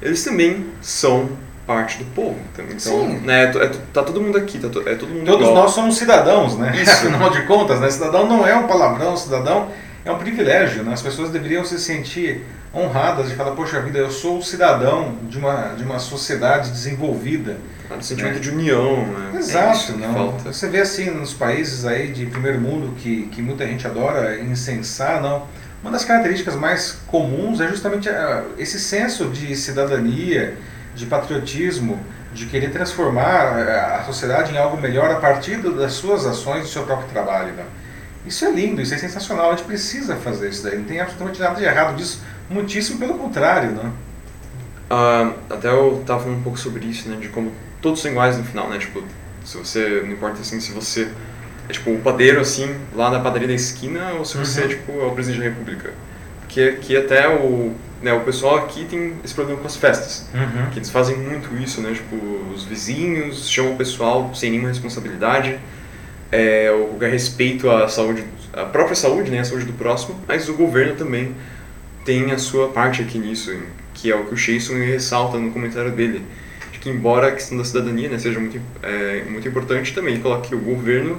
Speaker 2: Eles também são parte do povo. Então, Sim. né, é, tá todo mundo aqui, tá to, é todo mundo
Speaker 1: Todos
Speaker 2: igual.
Speaker 1: nós somos cidadãos, né? Isso. Afinal de contas, né? Cidadão não é um palavrão, cidadão é um privilégio, né? As pessoas deveriam se sentir honradas de falar, poxa vida, eu sou um cidadão de uma, de uma sociedade desenvolvida.
Speaker 2: Ah, sentimento né? de união, né?
Speaker 1: Exato, é não. Você vê assim nos países aí de primeiro mundo que, que muita gente adora incensar, não. Uma das características mais comuns é justamente esse senso de cidadania, de patriotismo, de querer transformar eh, a sociedade em algo melhor a partir das suas ações, do seu próprio trabalho. Né? Isso é lindo, isso é sensacional, a gente precisa fazer isso daí, não tem absolutamente nada de errado disso, muitíssimo pelo contrário. Né?
Speaker 2: Uh, até eu estava falando um pouco sobre isso, né, de como todos são iguais no final, né, tipo, se você, não importa assim, se você é tipo o padeiro assim, lá na padaria da esquina, ou se você uhum. tipo, é o presidente da república. Porque que até o né, o pessoal aqui tem esse problema com as festas, uhum. que eles fazem muito isso, né, tipo, os vizinhos chamam o pessoal sem nenhuma responsabilidade, é, o respeito à saúde, à própria saúde, né, a saúde do próximo, mas o governo também tem a sua parte aqui nisso, que é o que o Jason ressalta no comentário dele, de que embora a questão da cidadania né, seja muito, é, muito importante, também ele coloca que o governo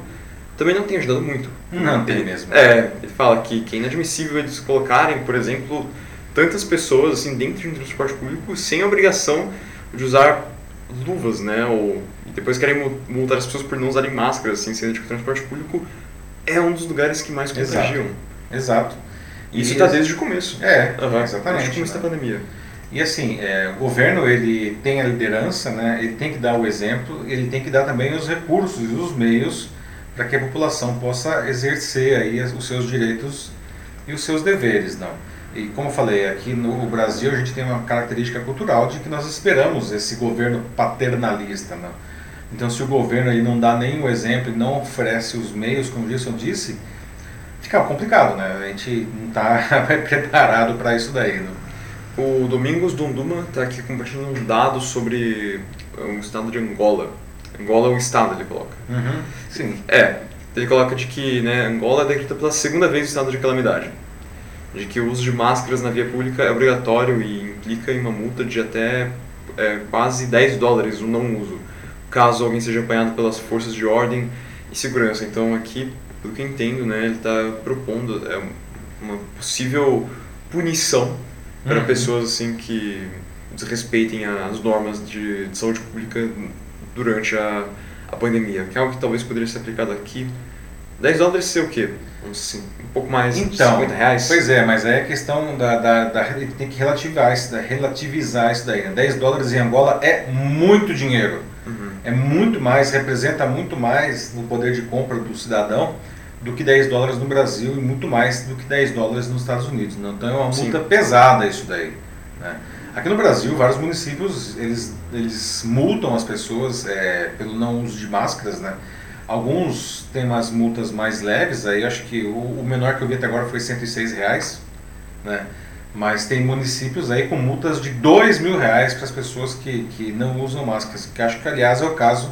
Speaker 2: também não tem ajudado muito.
Speaker 1: Não tem mesmo.
Speaker 2: É, ele fala que, que é inadmissível eles colocarem, por exemplo, tantas pessoas assim dentro de um transporte público sem obrigação de usar luvas, né? Ou depois querem multar as pessoas por não usarem máscaras, assim, sendo que o transporte público é um dos lugares que mais contagiam.
Speaker 1: Exato.
Speaker 2: Isso está desde o começo.
Speaker 1: É, uhum. exatamente.
Speaker 2: Desde o começo
Speaker 1: né?
Speaker 2: da pandemia.
Speaker 1: E assim, é, o governo ele tem a liderança, né? Ele tem que dar o exemplo, ele tem que dar também os recursos e os meios para que a população possa exercer aí os seus direitos e os seus deveres, não? E como eu falei, aqui no Brasil a gente tem uma característica cultural de que nós esperamos esse governo paternalista. Né? Então se o governo aí não dá nenhum exemplo e não oferece os meios, como o Gilson disse, fica complicado, né? A gente não está preparado para isso daí. Né?
Speaker 2: O Domingos Dunduma está aqui compartilhando um dado sobre o estado de Angola. Angola é um estado, ele coloca.
Speaker 1: Uhum, sim.
Speaker 2: É, ele coloca de que né, Angola é decretada pela segunda vez o estado de calamidade de que o uso de máscaras na via pública é obrigatório e implica em uma multa de até é, quase 10 dólares o não uso, caso alguém seja apanhado pelas forças de ordem e segurança. Então aqui, pelo que eu entendo, né, ele está propondo é, uma possível punição para uhum. pessoas assim que desrespeitem as normas de, de saúde pública durante a, a pandemia, que é algo que talvez poderia ser aplicado aqui 10 dólares ser o quê? Um, um pouco mais
Speaker 1: então,
Speaker 2: de 50 reais?
Speaker 1: Pois é, mas aí a questão da, da, da tem que relativizar isso, da, relativizar isso daí. 10 dólares em Angola é muito dinheiro. Uhum. É muito mais, representa muito mais no poder de compra do cidadão do que 10 dólares no Brasil e muito mais do que 10 dólares nos Estados Unidos. Né? Então é uma multa Sim. pesada isso daí. Né? Aqui no Brasil, vários municípios eles, eles multam as pessoas é, pelo não uso de máscaras, né? Alguns têm umas multas mais leves, aí acho que o, menor que eu vi até agora foi 106 reais, né? Mas tem municípios aí com multas de 2 mil reais para as pessoas que, que não usam máscaras, que acho que aliás é o caso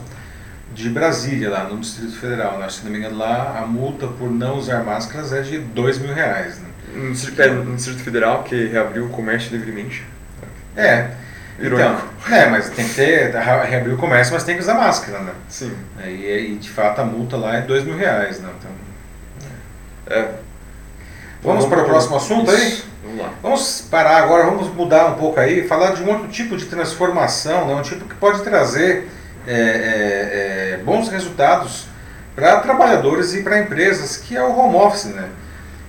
Speaker 1: de Brasília, lá no Distrito Federal. Né? Se não me engano, lá a multa por não usar máscaras é de 2 mil reais. Né?
Speaker 2: No Distrito, é, no Distrito Federal, que reabriu o comércio livremente.
Speaker 1: É, Irônico. Então, é, mas tem que ter, reabrir o comércio, mas tem que usar máscara, né?
Speaker 2: Sim.
Speaker 1: É, e, de fato a multa lá é dois mil reais, né? Então,
Speaker 2: é.
Speaker 1: Vamos, Vamos para o próximo assunto
Speaker 2: isso. aí? Vamos lá.
Speaker 1: Vamos parar agora, vamos mudar um pouco aí, falar de um outro tipo de transformação, né? um tipo que pode trazer é, é, é, bons resultados para trabalhadores e para empresas, que é o home office, né?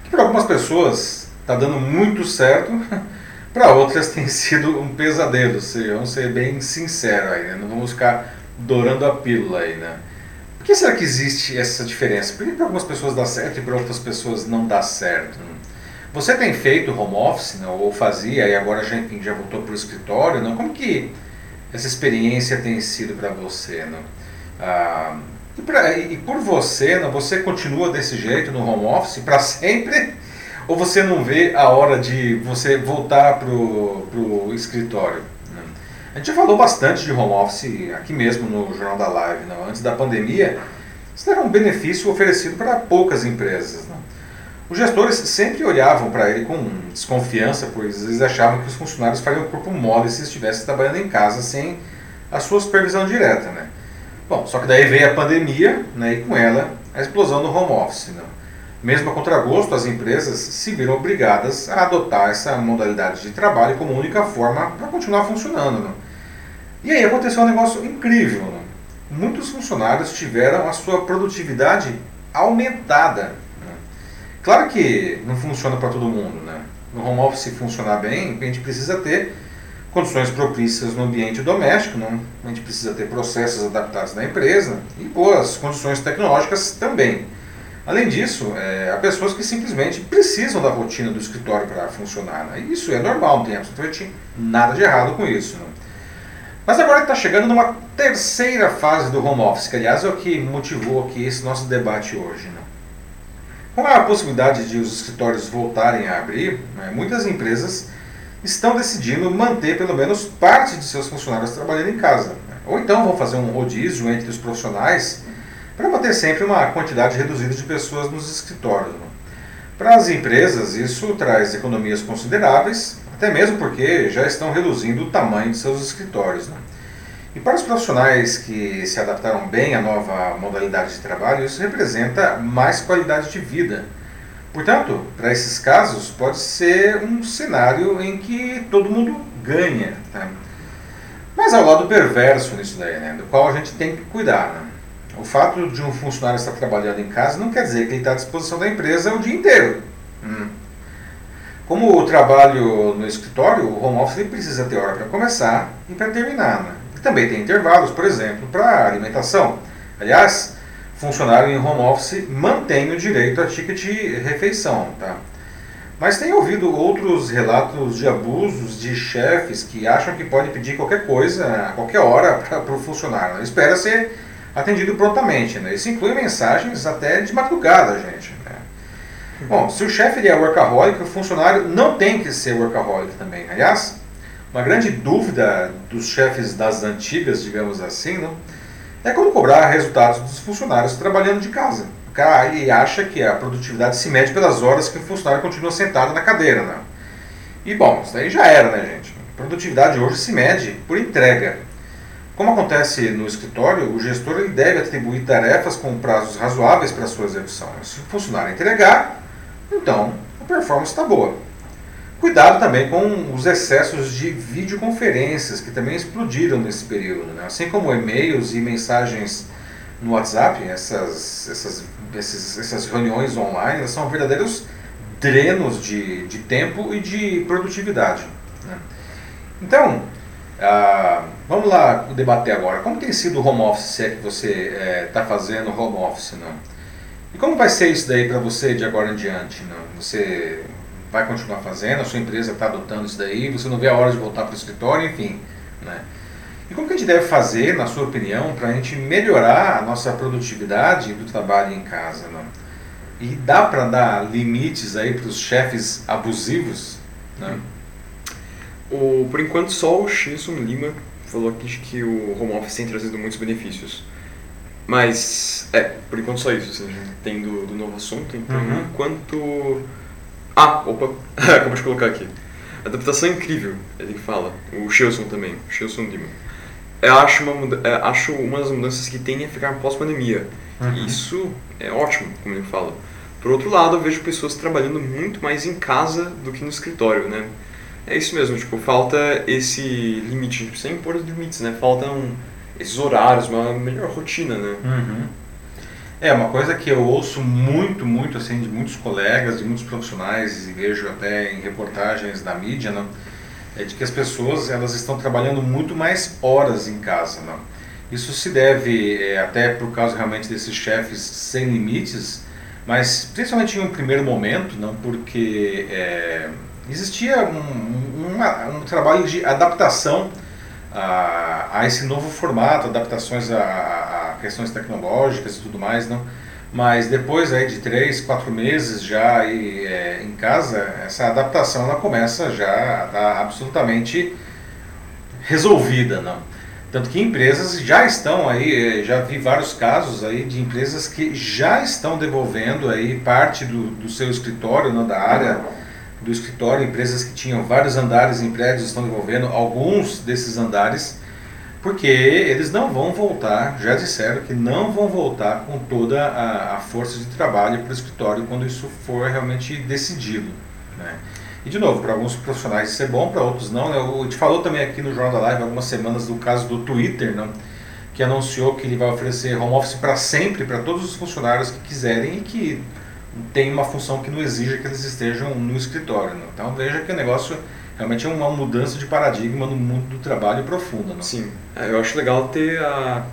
Speaker 1: Que para algumas pessoas está dando muito certo, para outras tem sido um pesadelo, seja, vamos ser bem sinceros aí, né? Não vamos ficar dourando a pílula aí, né? Por que será que existe essa diferença? Por que para algumas pessoas dá certo e para outras pessoas não dá certo? Né? Você tem feito home office, né? ou fazia, e agora já, enfim, já voltou para o escritório, não? Como que essa experiência tem sido para você, não? Ah, e, pra, e, por você, não? Você continua desse jeito no home office para sempre? Ou você não vê a hora de você voltar para o escritório? A gente já falou bastante de home office aqui mesmo no Jornal da Live. Não? Antes da pandemia, isso era um benefício oferecido para poucas empresas. Não? Os gestores sempre olhavam para ele com desconfiança, pois eles achavam que os funcionários fariam corpo mole se estivessem trabalhando em casa sem a sua supervisão direta. Né? Bom, só que daí veio a pandemia né, e com ela a explosão do home office. Não? Mesmo a contragosto, as empresas se viram obrigadas a adotar essa modalidade de trabalho como única forma para continuar funcionando. Não? E aí aconteceu um negócio incrível. Né? Muitos funcionários tiveram a sua produtividade aumentada. Né? Claro que não funciona para todo mundo. Né? No home office funcionar bem, a gente precisa ter condições propícias no ambiente doméstico, não? a gente precisa ter processos adaptados na empresa e boas condições tecnológicas também. Além disso, é, há pessoas que simplesmente precisam da rotina do escritório para funcionar. Né? Isso é normal, não tem absolutamente nada de errado com isso. Né? Mas agora está chegando numa terceira fase do home office, que aliás é o que motivou aqui esse nosso debate hoje. Né? Com a possibilidade de os escritórios voltarem a abrir, né, muitas empresas estão decidindo manter pelo menos parte de seus funcionários trabalhando em casa. Né? Ou então vão fazer um rodízio entre os profissionais para manter sempre uma quantidade reduzida de pessoas nos escritórios. Né? Para as empresas, isso traz economias consideráveis, até mesmo porque já estão reduzindo o tamanho de seus escritórios. Né? E para os profissionais que se adaptaram bem à nova modalidade de trabalho, isso representa mais qualidade de vida. Portanto, para esses casos, pode ser um cenário em que todo mundo ganha. Tá? Mas há o lado perverso nisso daí, né? do qual a gente tem que cuidar. Né? O fato de um funcionário estar trabalhando em casa não quer dizer que ele está à disposição da empresa o dia inteiro. Hum. Como o trabalho no escritório, o home office precisa ter hora para começar e para terminar. Né? Também tem intervalos, por exemplo, para alimentação. Aliás, funcionário em home office mantém o direito a ticket refeição. Tá? Mas tem ouvido outros relatos de abusos de chefes que acham que pode pedir qualquer coisa a qualquer hora para o funcionário. Né? Atendido prontamente. Né? Isso inclui mensagens até de madrugada, gente. Né? Bom, se o chefe é workaholic, o funcionário não tem que ser workaholic também. Aliás, uma grande dúvida dos chefes das antigas, digamos assim, não, é como cobrar resultados dos funcionários trabalhando de casa. O cara ele acha que a produtividade se mede pelas horas que o funcionário continua sentado na cadeira. Né? E bom, isso daí já era, né, gente? A produtividade hoje se mede por entrega. Como acontece no escritório, o gestor ele deve atribuir tarefas com prazos razoáveis para sua execução. Se o funcionário entregar, então a performance está boa. Cuidado também com os excessos de videoconferências, que também explodiram nesse período. Né? Assim como e-mails e mensagens no WhatsApp, essas, essas, essas, essas reuniões online são verdadeiros drenos de, de tempo e de produtividade. Né? Então, ah, vamos lá debater agora. Como tem sido o home office, se é que você está é, fazendo home office? Não? E como vai ser isso daí para você de agora em diante? Não? Você vai continuar fazendo, a sua empresa está adotando isso daí, você não vê a hora de voltar para o escritório, enfim. Né? E como que a gente deve fazer, na sua opinião, para a gente melhorar a nossa produtividade do trabalho em casa? Não? E dá para dar limites aí para os chefes abusivos? Não?
Speaker 2: O, por enquanto, só o Shinson Lima falou aqui que o home office tem trazido muitos benefícios. Mas, é, por enquanto só isso, assim, tem do, do novo assunto, então uhum. enquanto... Ah, opa, acabou de colocar aqui. Adaptação é incrível, ele fala, o Shilson também, o Shilson Lima. Eu acho uma, é, acho uma das mudanças que tem a ficar pós-pandemia. Uhum. Isso é ótimo, como ele fala Por outro lado, eu vejo pessoas trabalhando muito mais em casa do que no escritório, né? É isso mesmo, tipo, falta esse limite, gente precisa impor limites, né? Faltam esses horários, uma melhor rotina, né?
Speaker 1: Uhum. É, uma coisa que eu ouço muito, muito, assim, de muitos colegas, de muitos profissionais, e vejo até em reportagens da mídia, né? É de que as pessoas, elas estão trabalhando muito mais horas em casa, né? Isso se deve é, até por causa realmente desses chefes sem limites, mas principalmente em um primeiro momento, não porque é, existia um, um, trabalho de adaptação a, a, esse novo formato, adaptações a, a, questões tecnológicas e tudo mais, não. Mas depois aí de três, quatro meses já aí, é, em casa, essa adaptação ela começa já a estar absolutamente resolvida, não. Tanto que empresas já estão aí, é, já vi vários casos aí de empresas que já estão devolvendo aí parte do, do seu escritório, não, da área do escritório, empresas que tinham vários andares em prédios estão devolvendo alguns desses andares, porque eles não vão voltar, já disseram que não vão voltar com toda a, a força de trabalho para o escritório quando isso for realmente decidido. Né? E de novo, para alguns profissionais isso é bom, para outros não. Né? A gente falou também aqui no Jornal da Live algumas semanas do caso do Twitter, não? que anunciou que ele vai oferecer home office para sempre para todos os funcionários que quiserem e que tem uma função que não exija que eles estejam no escritório. Né? Então veja que o negócio realmente é uma mudança de paradigma no mundo do trabalho profunda. Né?
Speaker 2: Sim, é, eu acho legal ter a,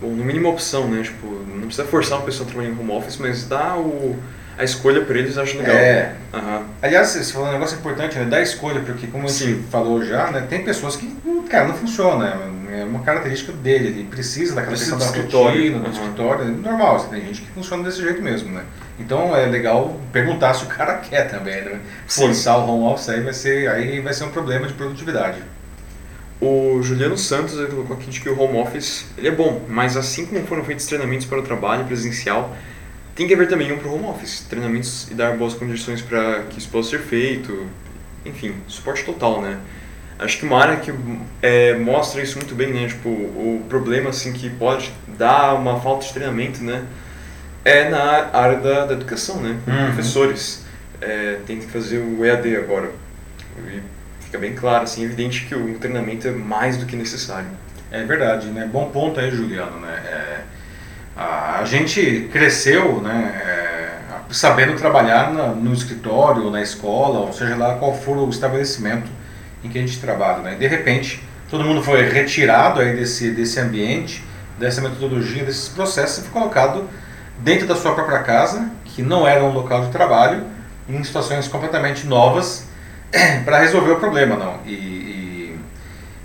Speaker 2: bom, no mínimo opção, né? Tipo, não precisa forçar uma pessoa a trabalhar em home office, mas dá o, a escolha para eles, eu acho legal.
Speaker 1: É. Uhum. Aliás, você falou um negócio importante, né? Dá escolha, porque como a gente falou já, né? Tem pessoas que, cara, não funciona é uma característica dele, ele precisa daquela precisa questão da rotina, do uhum. escritório, é normal, tem gente que funciona desse jeito mesmo, né? Então é legal perguntar se o cara quer também, né? Forçar o home office aí vai ser, aí vai ser um problema de produtividade.
Speaker 2: O Juliano Santos colocou aqui de que o home office ele é bom, mas assim como foram feitos treinamentos para o trabalho presencial, tem que haver também um para o home office, treinamentos e dar boas condições para que isso possa ser feito, enfim, suporte total, né? Acho que uma área que é, mostra isso muito bem, né? Tipo, o problema assim que pode dar uma falta de treinamento, né? É na área da, da educação, né? Uhum. Professores é, tem que fazer o EAD agora. E fica bem claro, assim, evidente que o treinamento é mais do que necessário.
Speaker 1: É verdade, né? Bom ponto aí, Juliano, né? É, a, a, gente cresceu, né? É, sabendo trabalhar na, no escritório, na escola, ou seja lá qual for o estabelecimento em que a gente trabalha. Né? De repente, todo mundo foi retirado aí desse, desse ambiente, dessa metodologia, desses processos e foi colocado dentro da sua própria casa, que não era um local de trabalho, em situações completamente novas para resolver o problema, não. E, e,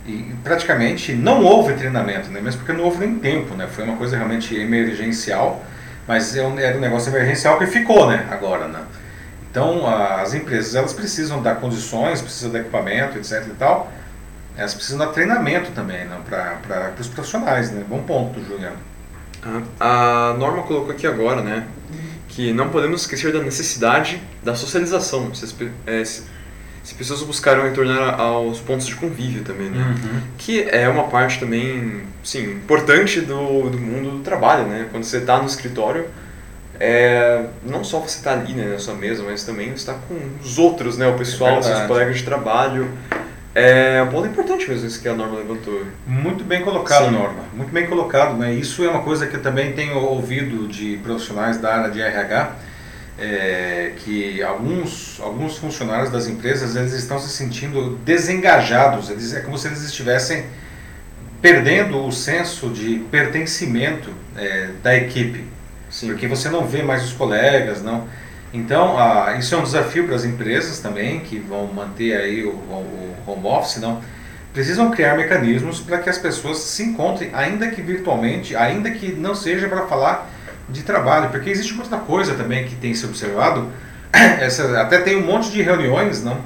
Speaker 1: e, praticamente não houve treinamento, né? mesmo porque não houve nem tempo, né? Foi uma coisa realmente emergencial, mas é era um negócio emergencial que ficou, né? Agora, né? Então, as empresas elas precisam dar condições, precisam de equipamento, etc. e tal. Elas precisam dar treinamento também né, para os profissionais. Né? Bom ponto, Juliano.
Speaker 2: A norma colocou aqui agora, né, que não podemos esquecer da necessidade da socialização. Se, é, se, se pessoas buscaram retornar aos pontos de convívio também, né? Uhum. Que é uma parte também, sim, importante do, do mundo do trabalho, né? Quando você está no escritório, é, não só você está ali né, na sua mesa, mas também está com os outros, né, o pessoal, é seus colegas de trabalho. É um ponto importante mesmo isso que a Norma levantou.
Speaker 1: Muito bem colocado, Sim. Norma. Muito bem colocado. Né? Isso é uma coisa que eu também tenho ouvido de profissionais da área de RH, é, que alguns, alguns funcionários das empresas eles estão se sentindo desengajados. Eles, é como se eles estivessem perdendo o senso de pertencimento é, da equipe. Sim. porque você não vê mais os colegas, não. Então, ah, isso é um desafio para as empresas também, que vão manter aí o, o home office, não. Precisam criar mecanismos para que as pessoas se encontrem, ainda que virtualmente, ainda que não seja para falar de trabalho, porque existe outra coisa também que tem se observado, essa, até tem um monte de reuniões, não,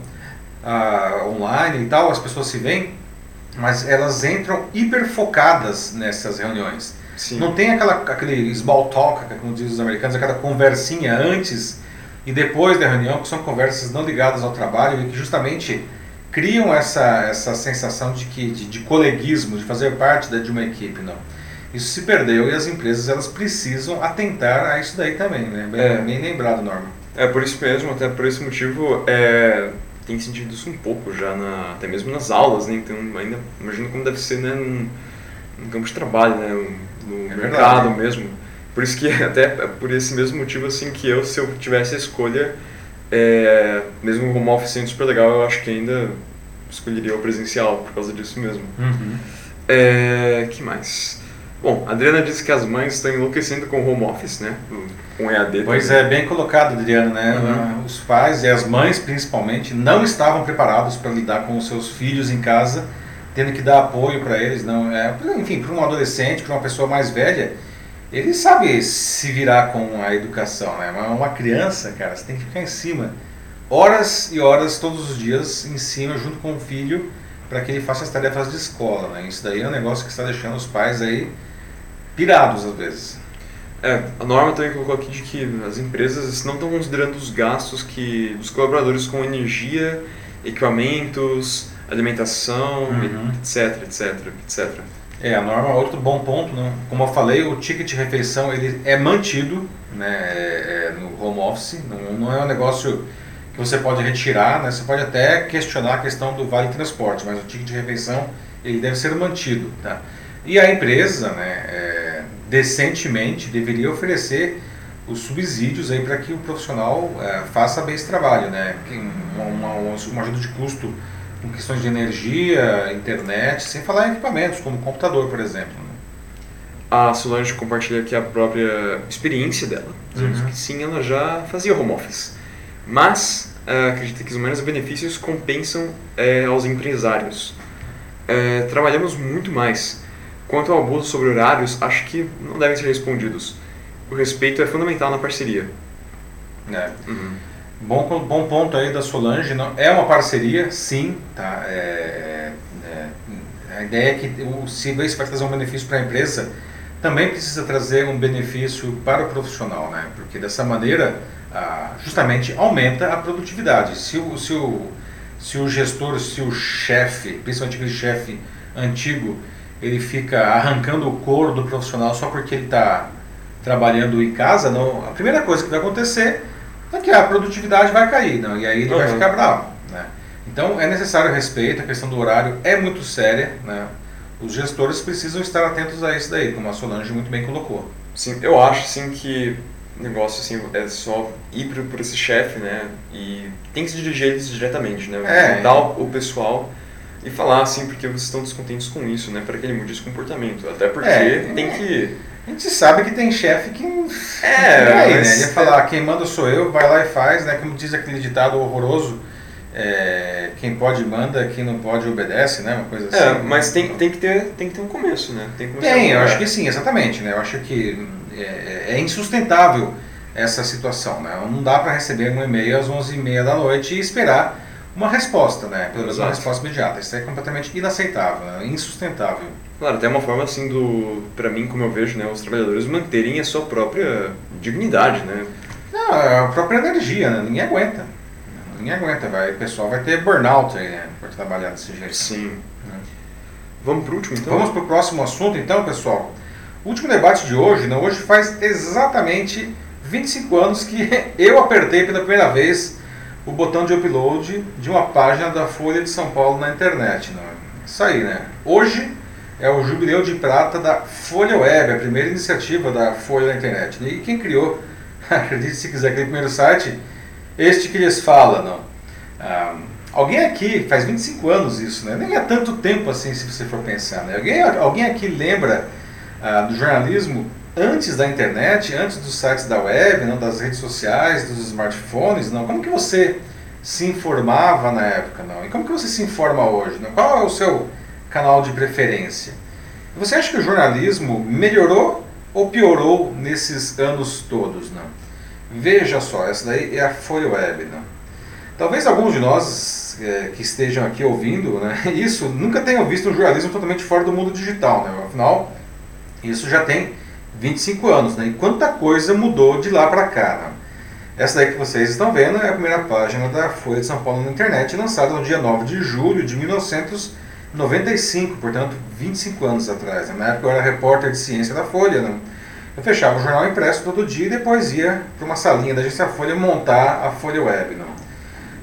Speaker 1: ah, online e tal, as pessoas se veem, mas elas entram hiper focadas nessas reuniões. Sim. Não tem aquela, aquele small talk, como dizem os americanos, aquela conversinha antes e depois da reunião, que são conversas não ligadas ao trabalho e que justamente criam essa, essa sensação de, que, de, de coleguismo, de fazer parte da, de uma equipe. Não. isso se perdeu e as empresas elas precisam atentar a isso daí também, né? Bem,
Speaker 2: É.
Speaker 1: bem lembrado, Norma.
Speaker 2: É por isso mesmo, até por esse motivo, é, tem sentido isso um pouco já, na, até mesmo nas aulas, né? Então, ainda imagino como deve ser, né, num, num campo de trabalho, né, no
Speaker 1: É
Speaker 2: mercado
Speaker 1: verdade.
Speaker 2: mesmo. Por isso que, até por esse mesmo motivo, assim, que eu, se eu tivesse a escolha, é, mesmo o home office sendo super legal, eu acho que ainda escolheria o presencial, por causa disso mesmo. É, que mais? Bom, a Adriana disse que as mães estão enlouquecendo com o home office, né? Com EAD
Speaker 1: Pois
Speaker 2: também.
Speaker 1: é, bem colocado, Adriano, né?
Speaker 2: Uhum.
Speaker 1: Os pais e as mães, principalmente, não estavam preparados para lidar com os seus filhos em casa, tendo que dar apoio para eles. Não, é, enfim, para um adolescente, para uma pessoa mais velha, ele sabe se virar com a educação, né? Mas uma criança, cara, você tem que ficar em cima. Horas e horas, todos os dias, em cima, junto com o filho, para que ele faça as tarefas de escola, né? Isso daí é um negócio que está deixando os pais aí pirados, às vezes.
Speaker 2: É, a norma também colocou aqui de que as empresas não estão considerando os gastos que dos colaboradores com energia, equipamentos, alimentação,
Speaker 1: Uhum.
Speaker 2: etc, etc, etc.
Speaker 1: É, a norma, outro bom ponto, né? como eu falei, o ticket de refeição ele é mantido né, é, é, no home office, não, não é um negócio que você pode retirar, né? você pode até questionar a questão do vale transporte, mas o ticket de refeição ele deve ser mantido. Tá? E a empresa, né, é, decentemente, deveria oferecer os subsídios aí para que o profissional é, faça bem esse trabalho, né? Uma, uma, uma ajuda de custo com questões de energia, internet, sem falar em equipamentos, como computador, por exemplo. né?
Speaker 2: A Solange compartilha aqui a própria experiência dela,
Speaker 1: Uhum.
Speaker 2: sim, ela já fazia home office, mas eh, acredita que os menos benefícios compensam eh, aos empresários. Eh, trabalhamos muito mais. Quanto ao abuso sobre horários, acho que não devem ser respondidos. O respeito é fundamental na parceria.
Speaker 1: né?
Speaker 2: Uhum.
Speaker 1: Bom, bom ponto aí da Solange. Não, é uma parceria, sim. Tá? É, é, a ideia é que o, se vai trazer um benefício para a empresa, também precisa trazer um benefício para o profissional, né? porque dessa maneira, justamente, aumenta a produtividade. Se o, se o, se o gestor, se o chefe, principalmente aquele chefe antigo, ele fica arrancando o couro do profissional só porque ele está trabalhando em casa, não, a primeira coisa que vai acontecer é que a produtividade vai cair, não, e aí ele vai
Speaker 2: Uhum.
Speaker 1: ficar bravo. Né? Então é necessário respeito, a questão do horário é muito séria. Né? Os gestores precisam estar atentos a isso daí, como a Solange muito bem colocou.
Speaker 2: Sim, eu acho sim que negócio assim é só ir por, por esse chefe, né? E tem que se dirigir eles diretamente, né?
Speaker 1: É.
Speaker 2: Juntar o, o pessoal e falar assim porque vocês estão descontentes com isso, né? Para que ele mude esse comportamento. Até porque
Speaker 1: É.
Speaker 2: tem que
Speaker 1: A gente sabe que tem chefe que
Speaker 2: É,
Speaker 1: não aí, né? Ele ia falar, quem manda sou eu, vai lá e faz, né? Como diz aquele ditado horroroso, é, quem pode manda, quem não pode obedece, né? Uma coisa assim.
Speaker 2: É, mas tem, tem, que ter, tem que ter um começo, né? Tem que
Speaker 1: Tem, eu acho que sim, exatamente. Né? Eu acho que é, é insustentável essa situação. Né? Não dá para receber um e-mail às 11h30 da noite e esperar uma resposta, né? pelo menos uma resposta imediata. Isso é completamente inaceitável, né? insustentável.
Speaker 2: Claro, até uma forma assim do, para mim, como eu vejo, né, os trabalhadores manterem a sua própria dignidade, né?
Speaker 1: Não, é a própria energia, né? ninguém aguenta. Ninguém aguenta, vai, o pessoal vai ter burnout aí, né? Por trabalhar desse jeito.
Speaker 2: Sim.
Speaker 1: Né?
Speaker 2: Vamos pro último, então?
Speaker 1: Vamos para o próximo assunto, então, pessoal. O último debate de hoje, né, hoje faz exatamente 25 anos que eu apertei pela primeira vez o botão de upload de uma página da Folha de São Paulo na internet. Né? Isso aí, né? Hoje é o jubileu de prata da Folha Web, a primeira iniciativa da Folha na internet. E quem criou, acredite se quiser, aquele primeiro site, este que lhes fala, não. Ah, alguém aqui, faz 25 anos isso, né? Nem é tanto tempo assim, se você for pensar, né? Alguém, alguém aqui lembra ah, do jornalismo antes da internet, antes dos sites da web, não, das redes sociais, dos smartphones, não? Como que você se informava na época, não? E como que você se informa hoje, não? Qual é o seu canal de preferência? Você acha que o jornalismo melhorou ou piorou nesses anos todos, não? Veja só, essa daí é a Folha Web, não? Talvez alguns de nós eh, que estejam aqui ouvindo, né, isso nunca tenham visto um jornalismo totalmente fora do mundo digital, né? Afinal, isso já tem 25 anos, né? E quanta coisa mudou de lá para cá, né? Essa daí que vocês estão vendo é a primeira página da Folha de São Paulo na internet, lançada no dia 9 de julho de 95, portanto 25 anos atrás. Né? Na época eu era repórter de ciência da Folha. Né? Eu fechava o jornal impresso todo dia e depois ia para uma salinha da agência Folha montar a Folha Web. Né?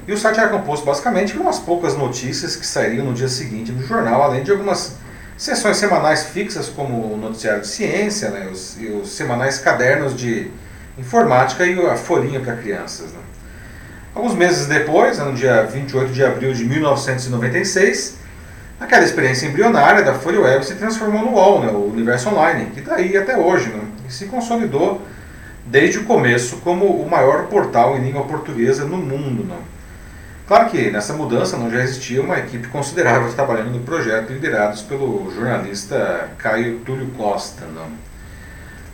Speaker 1: E o site era composto basicamente por umas poucas notícias que sairiam no dia seguinte no jornal, além de algumas sessões semanais fixas, como o noticiário de ciência né? os, e os semanais cadernos de informática e a folhinha para crianças. Né? Alguns meses depois, no dia 28 de abril de 1996, aquela experiência embrionária da Folha Web se transformou no UOL, né, o Universo Online, que está aí até hoje, né, e se consolidou desde o começo como o maior portal em língua portuguesa no mundo. Né. Claro que nessa mudança não já existia uma equipe considerável trabalhando no projeto, liderados pelo jornalista Caio Túlio Costa. Né.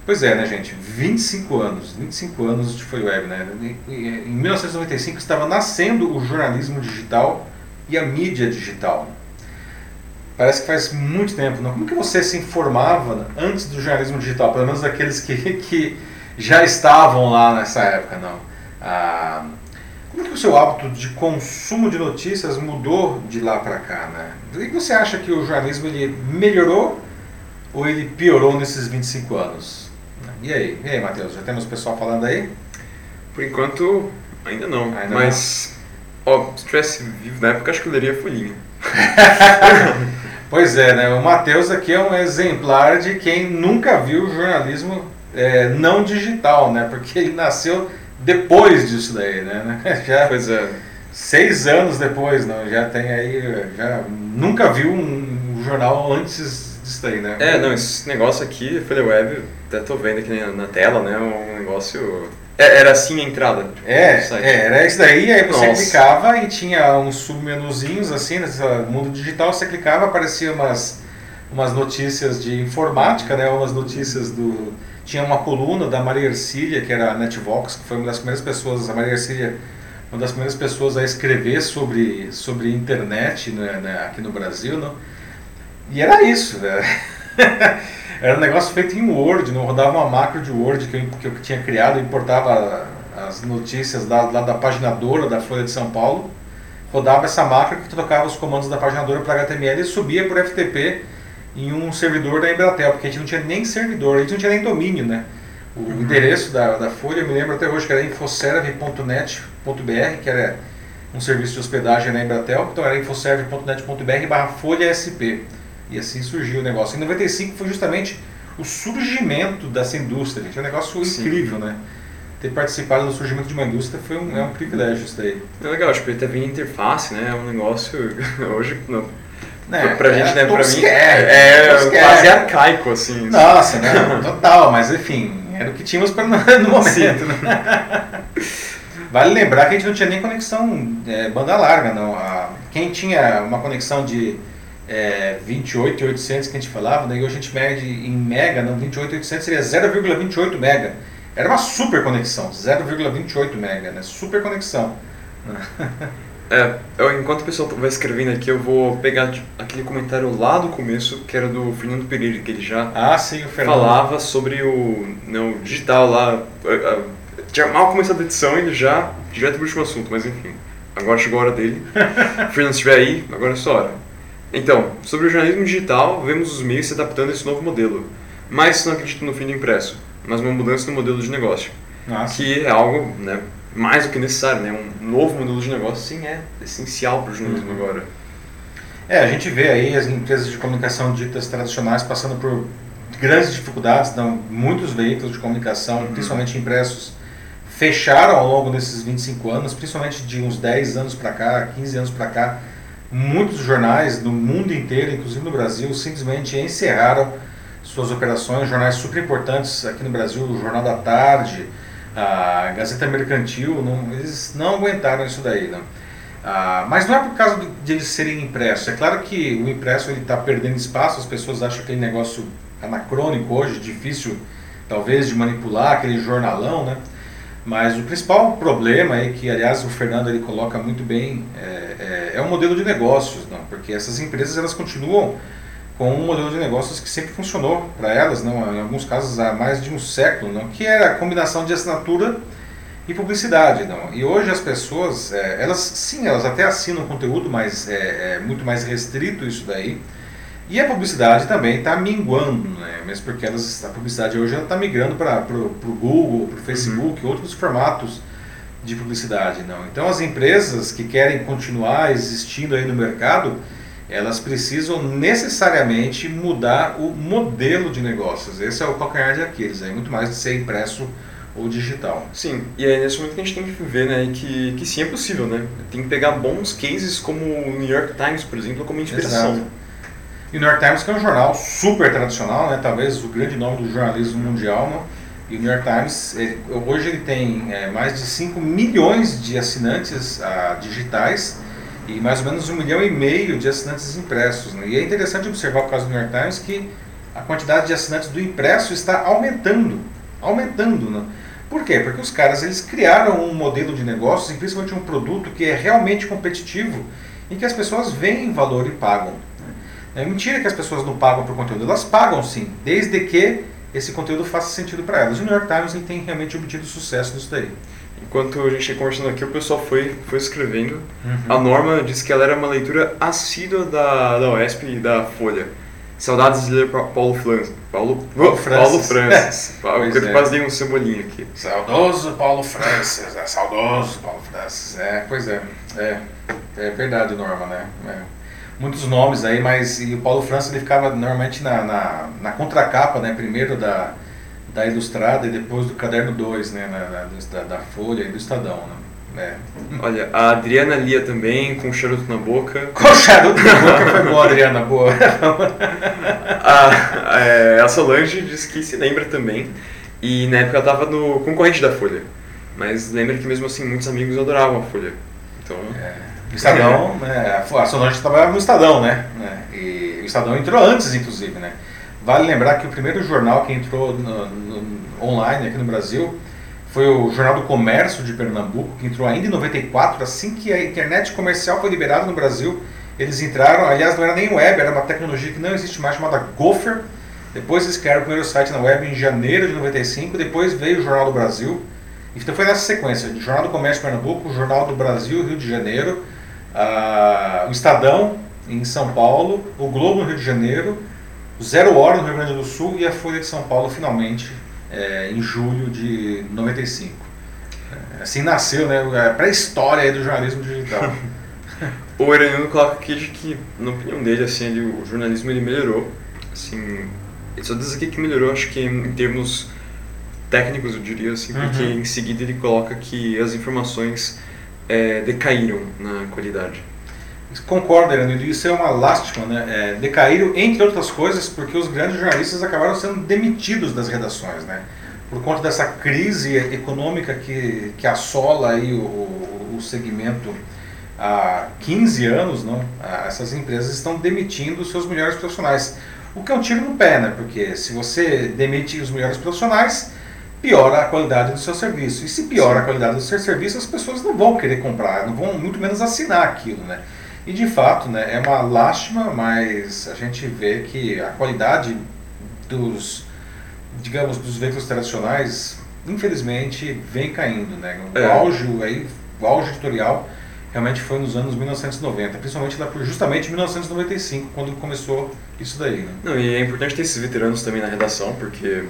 Speaker 1: Pois é, né, gente? 25 anos, 25 anos de Foi Web, né? Em 1995 estava nascendo o jornalismo digital e a mídia digital. Parece que faz muito tempo, não? Como que você se informava antes do jornalismo digital? Pelo menos daqueles que, que já estavam lá nessa época, não? Ah, como que o seu hábito de consumo de notícias mudou de lá para cá, né? O que você acha que o jornalismo ele melhorou ou ele piorou nesses 25 anos? E aí? E aí, Matheus? Já temos pessoal falando aí?
Speaker 2: Por enquanto, ainda não. Ainda mas, não. ó, se tivesse vivo na época, acho que eu leria a folhinha.
Speaker 1: pois é, né? O Matheus aqui é um exemplar de quem nunca viu jornalismo é, não digital, né? Porque ele nasceu depois disso daí, né?
Speaker 2: Já pois é.
Speaker 1: Seis anos depois, não? Já tem aí, já nunca viu um jornal antes disso daí, né?
Speaker 2: É, não, esse negócio aqui, Folha Web, até tô vendo aqui na tela, né? Um negócio. É, era assim a entrada.
Speaker 1: É, é, era isso daí, aí você Nossa. clicava e tinha uns submenuzinhos assim, nesse mundo digital, você clicava, aparecia umas, umas notícias de informática, né? Umas notícias do. Tinha uma coluna da Maria Ercília, que era a Netvox, que foi uma das primeiras pessoas, a Maria Ercília, uma das primeiras pessoas a escrever sobre, sobre internet né, né, aqui no Brasil, não? E era isso, velho. era um negócio feito em Word, não rodava uma macro de Word que eu, que eu tinha criado, importava as notícias da, lá da paginadora da Folha de São Paulo, rodava essa macro que trocava os comandos da paginadora para HTML e subia por FTP em um servidor da Embratel, porque a gente não tinha nem servidor, a gente não tinha nem domínio, né? O uhum. endereço da, da Folha, eu me lembro até hoje que era infoserve.net.br, que era um serviço de hospedagem na Embratel, então era infoserve.net.br barra folha SP. E assim surgiu o negócio. Em 95 foi justamente o surgimento dessa indústria, gente. É um negócio Sim. incrível, né? Ter participado do surgimento de uma indústria foi um, é um privilégio isso daí.
Speaker 2: É legal, tipo, ter vindo interface, né? É um negócio hoje não. É, pra gente, né? Pra mim é, é quase arcaico, assim.
Speaker 1: Nossa, né? Total, mas enfim, era o que tínhamos pra, no momento. Né? Vale lembrar que a gente não tinha nem conexão é, banda larga, não. A, quem tinha uma conexão de é, 28,800 que a gente falava, daí hoje a gente mede em mega, não, 28,800 seria 0,28 mega. Era uma super conexão, 0,28 mega, né? Super conexão.
Speaker 2: É, eu, enquanto o pessoal vai escrevendo aqui, eu vou pegar aquele comentário lá do começo, que era do Fernando Pereira, que ele já
Speaker 1: ah, sim,
Speaker 2: falava sobre o, não, digital lá. Tinha mal começado a edição ele já direto para o último assunto, mas enfim. Agora chegou a hora dele. Fernando, se estiver aí, agora é sua hora. Então, sobre o jornalismo digital, vemos os meios se adaptando a esse novo modelo. Mas não acredito no fim do impresso, mas uma mudança no modelo de negócio. Nossa. Que é algo né, mais do que necessário, né? Um novo modelo de negócio, sim, é essencial para o jornalismo uhum. agora.
Speaker 1: É, a gente vê aí as empresas de comunicação ditas tradicionais passando por grandes dificuldades, então, muitos veículos de comunicação, uhum. principalmente impressos, fecharam ao longo desses 25 anos, principalmente de uns 10 anos para cá, 15 anos para cá, muitos jornais no mundo inteiro, inclusive no Brasil, simplesmente encerraram suas operações. Jornais super importantes aqui no Brasil, o Jornal da Tarde, a Gazeta Mercantil, não, eles não aguentaram isso daí. Não. Ah, mas não é por causa de eles serem impressos. É claro que o impresso está perdendo espaço, as pessoas acham aquele negócio anacrônico hoje, difícil talvez de manipular, aquele jornalão, né? Mas o principal problema é que, aliás, o Fernando ele coloca muito bem, é, é, é o modelo de negócios, não? porque essas empresas elas continuam com um modelo de negócios que sempre funcionou para elas, não? em alguns casos há mais de um século, não? que era a combinação de assinatura e publicidade. Não. E hoje as pessoas, é, elas sim, elas até assinam conteúdo, mas é, é muito mais restrito isso daí. E a publicidade também está minguando, né? mesmo porque elas, a publicidade hoje está migrando para o Google, para o Facebook, uhum. outros formatos de publicidade. não. Então as empresas que querem continuar existindo aí no mercado, elas precisam necessariamente mudar o modelo de negócios. Esse é o calcanhar de Aquiles, é muito mais de ser impresso ou digital.
Speaker 2: Sim, e é nesse momento que a gente tem que ver né, que, que sim é possível. Né? Tem que pegar bons cases como o New York Times, por exemplo, como inspiração. Exato.
Speaker 1: E o New York Times que é um jornal super tradicional, né? talvez o grande nome do jornalismo mundial. Né? E o New York Times, ele, hoje ele tem é, mais de 5 milhões de assinantes ah, digitais e mais ou menos um milhão e meio de assinantes impressos. Né? E é interessante observar, por causa do New York Times, que a quantidade de assinantes do impresso está aumentando. Aumentando. Né? Por quê? Porque os caras eles criaram um modelo de negócios, principalmente um produto que é realmente competitivo, em que as pessoas veem valor e pagam. É mentira que as pessoas não pagam por conteúdo, elas pagam sim, desde que esse conteúdo faça sentido para elas. O New York Times tem realmente obtido sucesso nisso daí.
Speaker 2: Enquanto a gente ia conversando aqui, o pessoal foi, foi escrevendo. Uhum. A Norma disse que ela era uma leitura assídua da, da UESP e da Folha. Saudades de ler Paulo França. Paulo, Paulo Francis. Paulo Francis. Paulo, eu é. quase dei um cebolinho aqui.
Speaker 1: Saudoso Paulo Francis. É, saudoso Paulo Francis. É, pois é. É, é verdade, Norma, né? É muitos nomes aí, mas e o Paulo França ele ficava normalmente na, na, na contracapa, né? Primeiro da, da Ilustrada e depois do Caderno 2, né? Na, na, da, Folha e do Estadão, né? É.
Speaker 2: Olha, a Adriana Lia também, com charuto na boca.
Speaker 1: Com charuto na boca foi boa, Adriana, boa.
Speaker 2: a, é, a Solange disse que se lembra também, e na época ela estava no concorrente da Folha. Mas lembra que mesmo assim muitos amigos adoravam a Folha. Então.
Speaker 1: É. O Estadão, né, a Solange trabalhava no Estadão, né, né? E o Estadão entrou antes, inclusive, né? Vale lembrar que o primeiro jornal que entrou no, no, online aqui no Brasil foi o Jornal do Comércio de Pernambuco, que entrou ainda em 94, assim que a internet comercial foi liberada no Brasil. Eles entraram, aliás, não era nem web, era uma tecnologia que não existe mais, chamada Gopher. Depois eles criaram o primeiro site na web em janeiro de 95, depois veio o Jornal do Brasil. Então foi nessa sequência, Jornal do Comércio de Pernambuco, Jornal do Brasil, Rio de Janeiro, ah, o Estadão em São Paulo, o Globo no Rio de Janeiro, o Zero Hora no Rio Grande do Sul e a Folha de São Paulo finalmente é, em julho de 95. É, assim nasceu né, a pré-história do jornalismo digital.
Speaker 2: o Erenino coloca aqui de que, na opinião dele, assim, ele, o jornalismo ele melhorou. Assim, ele só diz aqui que melhorou, acho que em termos técnicos, eu diria assim, porque uhum. em seguida ele coloca que as informações é, decaíram na qualidade.
Speaker 1: Concordo, Irano, isso é uma lástima, né? É, decaíram, entre outras coisas, porque os grandes jornalistas acabaram sendo demitidos das redações, né? Por conta dessa crise econômica que, que assola aí o, o segmento há 15 anos, não? essas empresas estão demitindo seus melhores profissionais. O que é um tiro no pé, né? Porque se você demite os melhores profissionais, piora a qualidade do seu serviço. E se piora Sim. a qualidade do seu serviço, as pessoas não vão querer comprar, não vão muito menos assinar aquilo, né? E de fato, né, é uma lástima, mas a gente vê que a qualidade dos, digamos, dos veículos tradicionais, infelizmente, vem caindo, né? O é. auge, aí, o auge editorial realmente foi nos anos 1990, principalmente lá por justamente 1995, quando começou isso daí, né?
Speaker 2: Não, e é importante ter esses veteranos também na redação, porque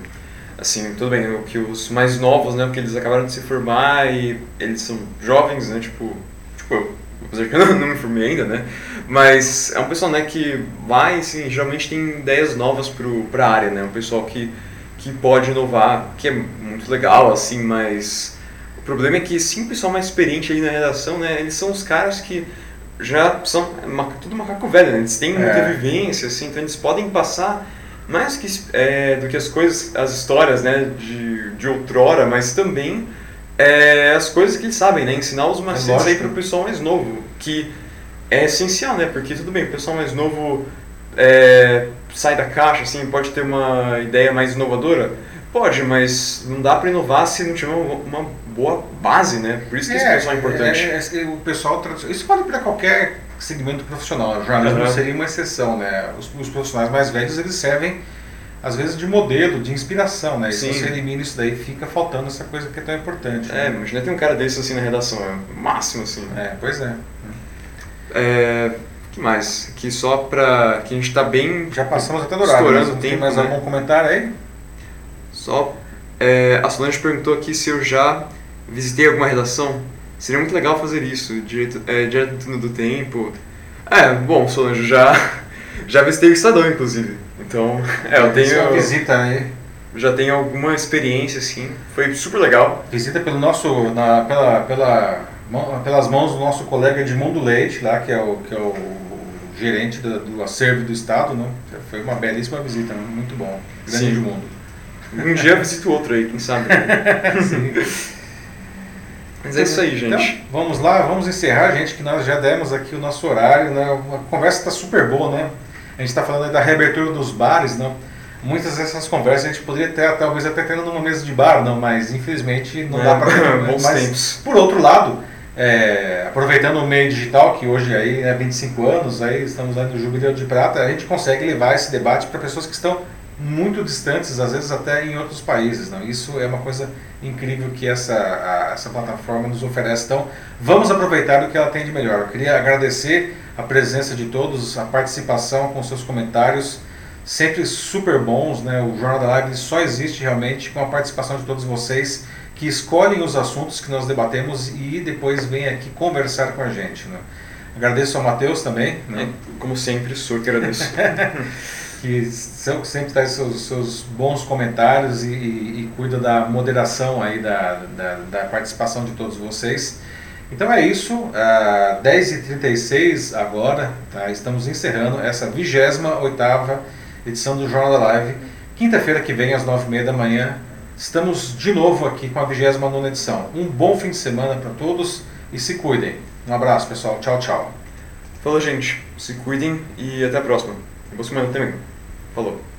Speaker 2: assim, tudo bem, que os mais novos, né, porque eles acabaram de se formar e eles são jovens, né, tipo, tipo eu, apesar que eu não, não me formei ainda, né, mas é um pessoal, né, que vai, assim, geralmente tem ideias novas pro, pra área, né, um pessoal que, que pode inovar, que é muito legal, assim, mas o problema é que sim, o pessoal mais experiente ali na redação, né, eles são os caras que já são tudo macaco velho, né, eles têm muita é. vivência, assim, então eles podem passar mais que, é, do que as coisas, as histórias né, de, de outrora, mas também é, as coisas que eles sabem, né? Ensinar os macetes é aí para o pessoal mais novo, que é essencial, né? Porque tudo bem, o pessoal mais novo é, sai da caixa, assim, pode ter uma ideia mais inovadora, pode, mas não dá para inovar se não tiver uma, uma, boa base, né? Por isso que é, esse pessoal é importante.
Speaker 1: É, é, o pessoal, isso vale para qualquer segmento profissional. O jornalismo uhum. seria uma exceção, né? Os, os, profissionais mais velhos eles servem às vezes de modelo, de inspiração, né? E se
Speaker 2: Sim.
Speaker 1: você elimina isso daí, fica faltando essa coisa que é tão importante.
Speaker 2: É,
Speaker 1: né?
Speaker 2: imagina ter um cara desse assim na redação, é o máximo assim.
Speaker 1: É, pois é.
Speaker 2: É, que mais? Que só pra. que a gente tá bem.
Speaker 1: Já passamos até do horário.
Speaker 2: Estourando
Speaker 1: mas
Speaker 2: o
Speaker 1: Tem
Speaker 2: tempo,
Speaker 1: mais
Speaker 2: né?
Speaker 1: algum comentário aí?
Speaker 2: Só. É, a Solange perguntou aqui se eu já visitei alguma redação. Seria muito legal fazer isso, direito, é, direto do tempo. É, bom, Solange, já, já visitei o Estadão, inclusive. Então, é, eu
Speaker 1: é uma
Speaker 2: tenho,
Speaker 1: visita aí.
Speaker 2: já tenho alguma experiência, assim. Foi super legal.
Speaker 1: Visita pelo nosso, na, pela, pela, pelas mãos do nosso colega Edmundo Leite, lá, que é o, que é o gerente do, do acervo do Estado. Né? Foi uma belíssima visita, muito bom. Grande
Speaker 2: Sim.
Speaker 1: Edmundo.
Speaker 2: Um dia visito outro aí, quem sabe. Mas é isso aí, gente.
Speaker 1: Então, vamos lá, vamos encerrar, gente, que nós já demos aqui o nosso horário, né? A conversa está super boa, né? A gente está falando aí da reabertura dos bares, né? Muitas dessas conversas a gente poderia ter, talvez até tendo numa mesa de bar, não, mas infelizmente não dá para
Speaker 2: É, bons
Speaker 1: mas,
Speaker 2: tempos.
Speaker 1: Por outro lado, é, aproveitando o meio digital, que hoje aí é 25 anos, aí estamos aí no Jubileu de Prata, a gente consegue levar esse debate para pessoas que estão muito distantes, às vezes até em outros países. Não? Isso é uma coisa incrível que essa, a- essa plataforma nos oferece. Então, vamos aproveitar do que ela tem de melhor. Eu queria agradecer a presença de todos, a participação com seus comentários, sempre super bons. Né? O Jornal da Live só existe realmente com a participação de todos vocês que escolhem os assuntos que nós debatemos e depois vêm aqui conversar com a gente. Né? Agradeço ao Matheus também, né?
Speaker 2: Como sempre, sou que agradeço.
Speaker 1: que sempre traz seus, seus bons comentários e, e- cuida da moderação aí da, da, da participação de todos vocês. Então é isso, ah, 10h36 agora, tá? estamos encerrando essa 28ª edição do Jornal da Live. Quinta-feira que vem, às 9h30 da manhã, estamos de novo aqui com a 29ª edição. Um bom fim de semana para todos e se cuidem. Um abraço, pessoal. Tchau, tchau.
Speaker 2: Falou, gente. Se cuidem e até a próxima. Boa semana também. Falou.